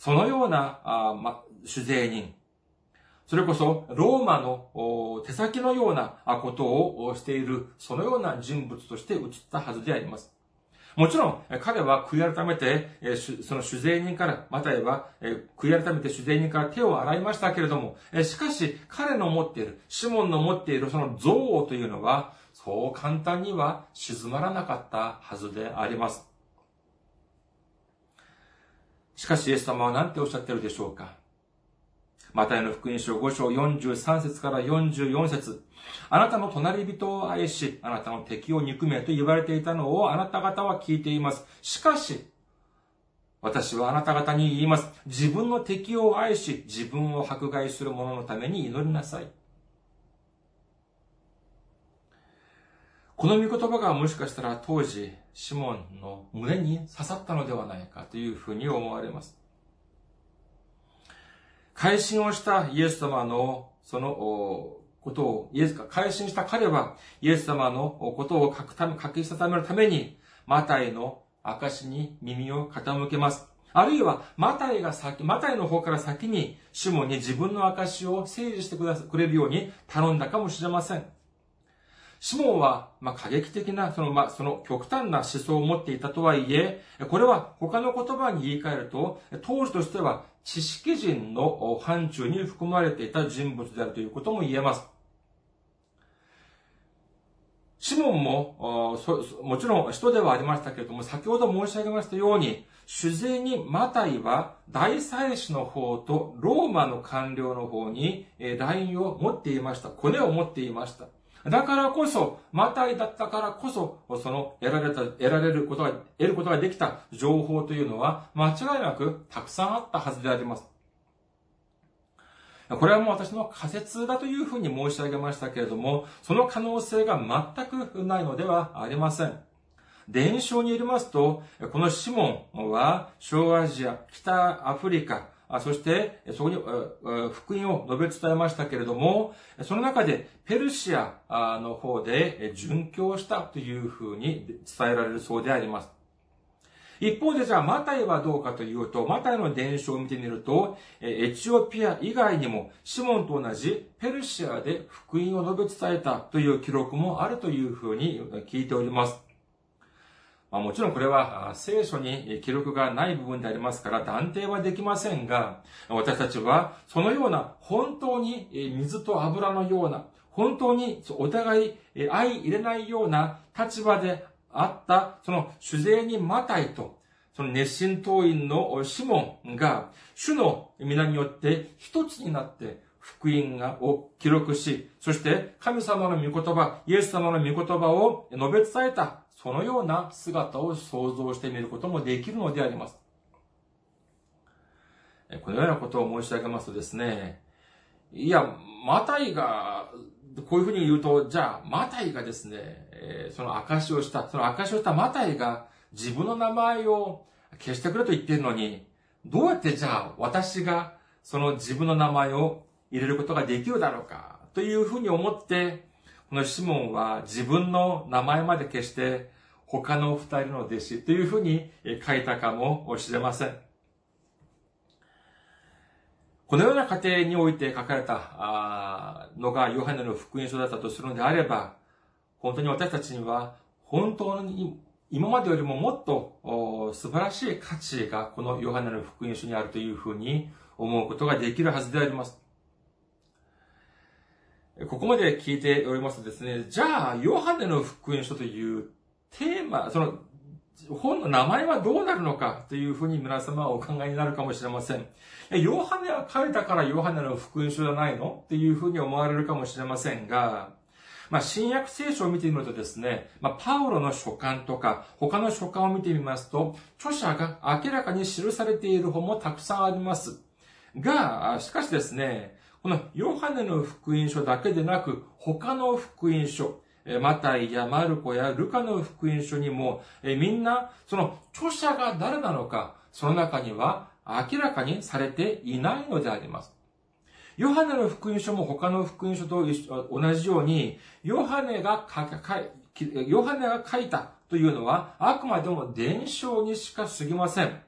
そのような、あま、主税人。それこそ、ローマの手先のようなことをしている、そのような人物として映ったはずであります。もちろん、彼は悔い改めて、その主税人から、または、悔い改めて主税人から手を洗いましたけれども、しかし、彼の持っている、シモンの持っているその憎悪というのは、そう簡単には静まらなかったはずであります。しかしイエス様は何ておっしゃってるでしょうか？マタイの福音書5章43節から44節あなたの隣人を愛し、あなたの敵を憎めと言われていたのをあなた方は聞いています。しかし、私はあなた方に言います。自分の敵を愛し、自分を迫害する者のために祈りなさい。この御言葉がもしかしたら当時、シモンの胸に刺さったのではないかというふうに思われます。改心をしたイエス様のそのことを、イエスか、改心した彼は、イエス様のことを書くため、書き定めるために、マタイの証に耳を傾けます。あるいは、マタイが先、マタイの方から先に、シモンに自分の証を整理してくれるように頼んだかもしれません。シモンは、まあ、過激的な、その、まあ、その極端な思想を持っていたとはいえ、これは他の言葉に言い換えると、当時としては知識人の範疇に含まれていた人物であるということも言えます。シモンも、もちろん人ではありましたけれども、先ほど申し上げましたように、主税にマタイは大祭司の方とローマの官僚の方に LINE を持っていました。コネを持っていました。だからこそ、マタイだったからこそ、その得られた、得られることが、得ることができた情報というのは、間違いなくたくさんあったはずであります。これはもう私の仮説だというふうに申し上げましたけれども、その可能性が全くないのではありません。伝承によりますと、このシモンは、小アジア、北アフリカ、そして、そこに福音を述べ伝えましたけれども、その中でペルシアの方で殉教したというふうに伝えられるそうであります。一方でじゃあ、マタイはどうかというと、マタイの伝承を見てみると、エチオピア以外にも、シモンと同じペルシアで福音を述べ伝えたという記録もあるというふうに聞いております。まあ、もちろんこれは聖書に記録がない部分でありますから断定はできませんが、私たちはそのような本当に水と油のような、本当にお互い相入れないような立場であった、その主税にマタイと、その熱心党員のシモンが、主の皆によって一つになって福音がを記録し、そして神様の御言葉、イエス様の御言葉を述べ伝えた、そのような姿を想像してみることもできるのであります。このようなことを申し上げますとですね、いや、マタイが、こういうふうに言うと、じゃあ、マタイがですね、その証をした、その証をしたマタイが自分の名前を消してくれと言っているのに、どうやってじゃあ私がその自分の名前を入れることができるだろうかというふうに思って、このシモンは自分の名前まで消して他の二人の弟子というふうに書いたかもしれません。このような過程において書かれたのがヨハネの福音書だったとするのであれば、本当に私たちには本当に今までよりももっと素晴らしい価値がこのヨハネの福音書にあるというふうに思うことができるはずであります。ここまで聞いておりますとですね、じゃあ、ヨハネの福音書というテーマ、その本の名前はどうなるのかというふうに皆様はお考えになるかもしれません。ヨハネは書いたからヨハネの福音書じゃないの？っていうふうに思われるかもしれませんが、まあ、新約聖書を見てみるとですね、まあ、パウロの書簡とか、他の書簡を見てみますと、著者が明らかに記されている本もたくさんあります。が、しかしですね、このヨハネの福音書だけでなく、他の福音書、マタイやマルコやルカの福音書にも、みんな、その著者が誰なのか、その中には明らかにされていないのであります。ヨハネの福音書も他の福音書と同じように、ヨハネが書ヨハネが書いたというのは、あくまでも伝承にしか過ぎません。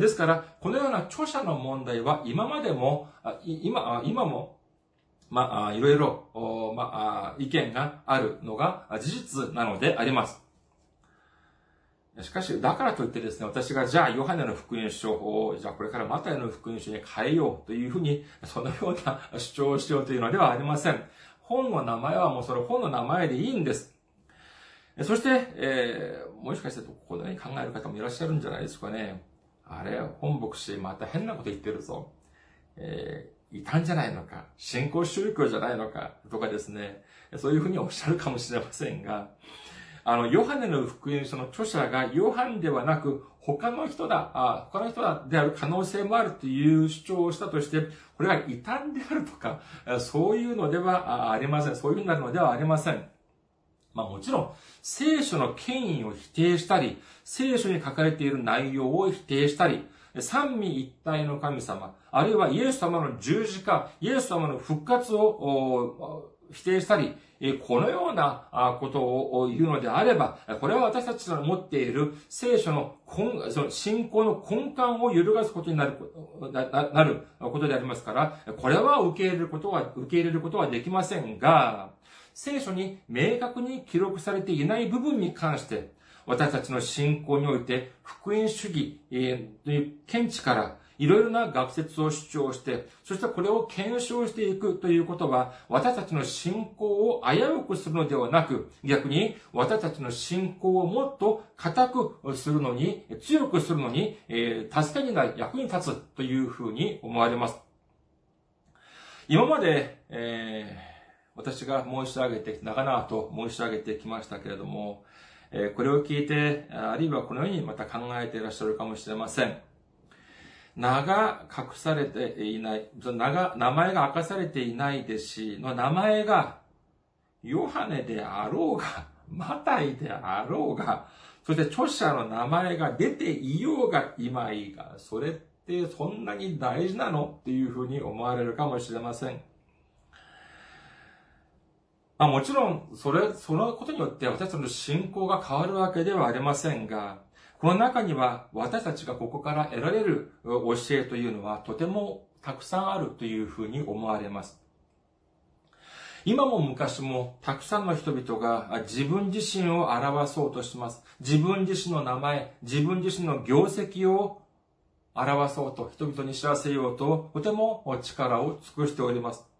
ですから、このような著者の問題は今までも、今、今も、まあ、いろいろ、まあ、意見があるのが事実なのであります。しかし、だからといってですね、私がじゃあ、ヨハネの福音書を、じゃあこれからマタイの福音書に変えようというふうに、そのような主張をしようというのではありません。本の名前はもうそれ本の名前でいいんです。そして、えー、もしかしてこのように考える方もいらっしゃるんじゃないですかね。あれ、本牧師また変なこと言ってるぞ。えー、いたんじゃないのか。信仰宗教じゃないのか。とかですね。そういうふうにおっしゃるかもしれませんが、あの、ヨハネの福音書の著者がヨハンではなく、他の人だ、あ他の人だである可能性もあるという主張をしたとして、これが異端であるとか、そういうのではありません。そういうふうになるのではありません。まあもちろん、聖書の権威を否定したり、聖書に書かれている内容を否定したり、三位一体の神様、あるいはイエス様の十字架、イエス様の復活を否定したり、このようなことを言うのであれば、これは私たちの持っている聖書の根、その信仰の根幹を揺るがすことになる、なることでありますから、これは受け入れることは、受け入れることはできませんが、聖書に明確に記録されていない部分に関して、私たちの信仰において、福音主義という見地から、いろいろな学説を主張して、そしてこれを検証していくということは、私たちの信仰を危うくするのではなく、逆に私たちの信仰をもっと固くするのに、強くするのに、え、助けになり役に立つというふうに思われます。今まで、えー、私が申し上げて、長々と申し上げてきましたけれども、これを聞いて、あるいはこのようにまた考えていらっしゃるかもしれません。名が隠されていない、名が、名前が明かされていない弟子の名前が、ヨハネであろうが、マタイであろうが、そして著者の名前が出ていようが今いいが、それってそんなに大事なの？っていうふうに思われるかもしれません。まあもちろん、それ、そのことによって私たちの信仰が変わるわけではありませんが、この中には私たちがここから得られる教えというのはとてもたくさんあるというふうに思われます。今も昔もたくさんの人々が自分自身を表そうとします。自分自身の名前、自分自身の業績を表そうと、人々に知らせようと、とても力を尽くしております。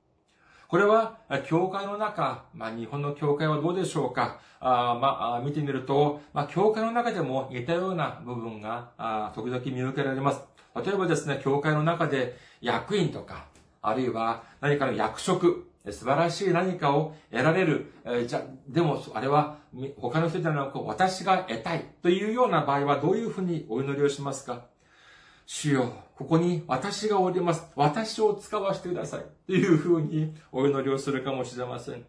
これは、教会の中、まあ、日本の教会はどうでしょうか？あまあ、見てみると、まあ、教会の中でも似たような部分が、あ時々見受けられます。例えばですね、教会の中で役員とか、あるいは何かの役職、素晴らしい何かを得られる。えじゃ、でも、あれは他の人じゃなく私が得たいというような場合はどういうふうにお祈りをしますか？主よ、ここに私がおります。私を使わせてください。というふうにお祈りをするかもしれません。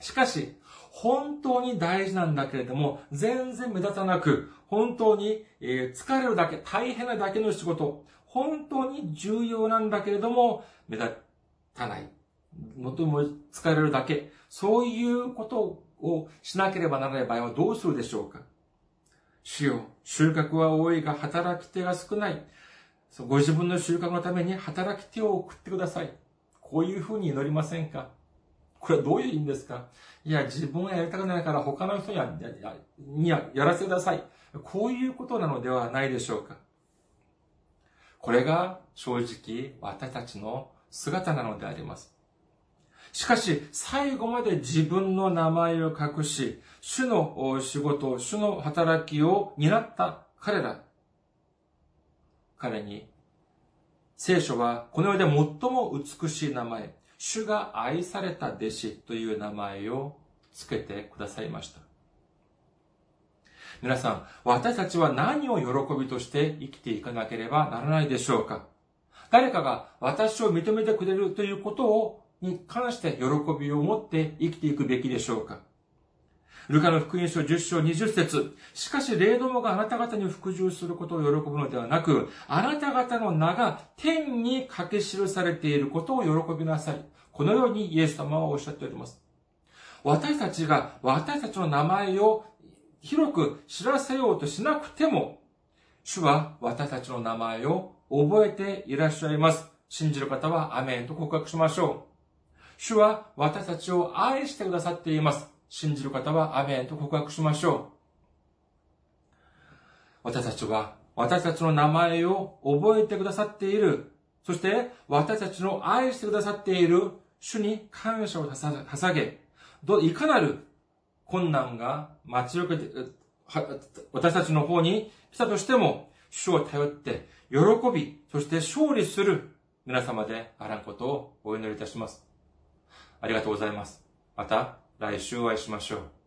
しかし、本当に大事なんだけれども、全然目立たなく、本当に、疲れるだけ、大変なだけの仕事、本当に重要なんだけれども、目立たない。もとも疲れるだけ。そういうことをしなければならない場合はどうするでしょうか？主よ、収穫は多いが働き手が少ない。ご自分の収穫のために働き手を送ってください。こういうふうに祈りませんか？これはどういう意味ですか？いや、自分はやりたくないから他の人ににやらせてください。こういうことなのではないでしょうかこれが正直私たちの姿なのであります。しかし、最後まで自分の名前を隠し、主の仕事、主の働きを担った彼ら。彼に、聖書はこの世で最も美しい名前、主が愛された弟子という名前を付けてくださいました。皆さん、私たちは何を喜びとして生きていかなければならないでしょうか？誰かが私を認めてくれるということをに関して喜びを持って生きていくべきでしょうかルカの福音書10章20節しかし、霊どもがあなた方に服従することを喜ぶのではなく、あなた方の名が天に書き記されていることを喜びなさい。このようにイエス様はおっしゃっております。私たちが私たちの名前を広く知らせようとしなくても、主は私たちの名前を覚えていらっしゃいます。信じる方はアメンと告白しましょう。主は私たちを愛してくださっています。信じる方はアメンと告白しましょう。私たちは私たちの名前を覚えてくださっている。そして私たちの愛してくださっている主に感謝を捧げ、いかなる困難が待ち受けて、私たちの方に来たとしても、主を頼って、喜び、そして勝利する皆様であらんことをお祈りいたします。ありがとうございます。また来週お会いしましょう。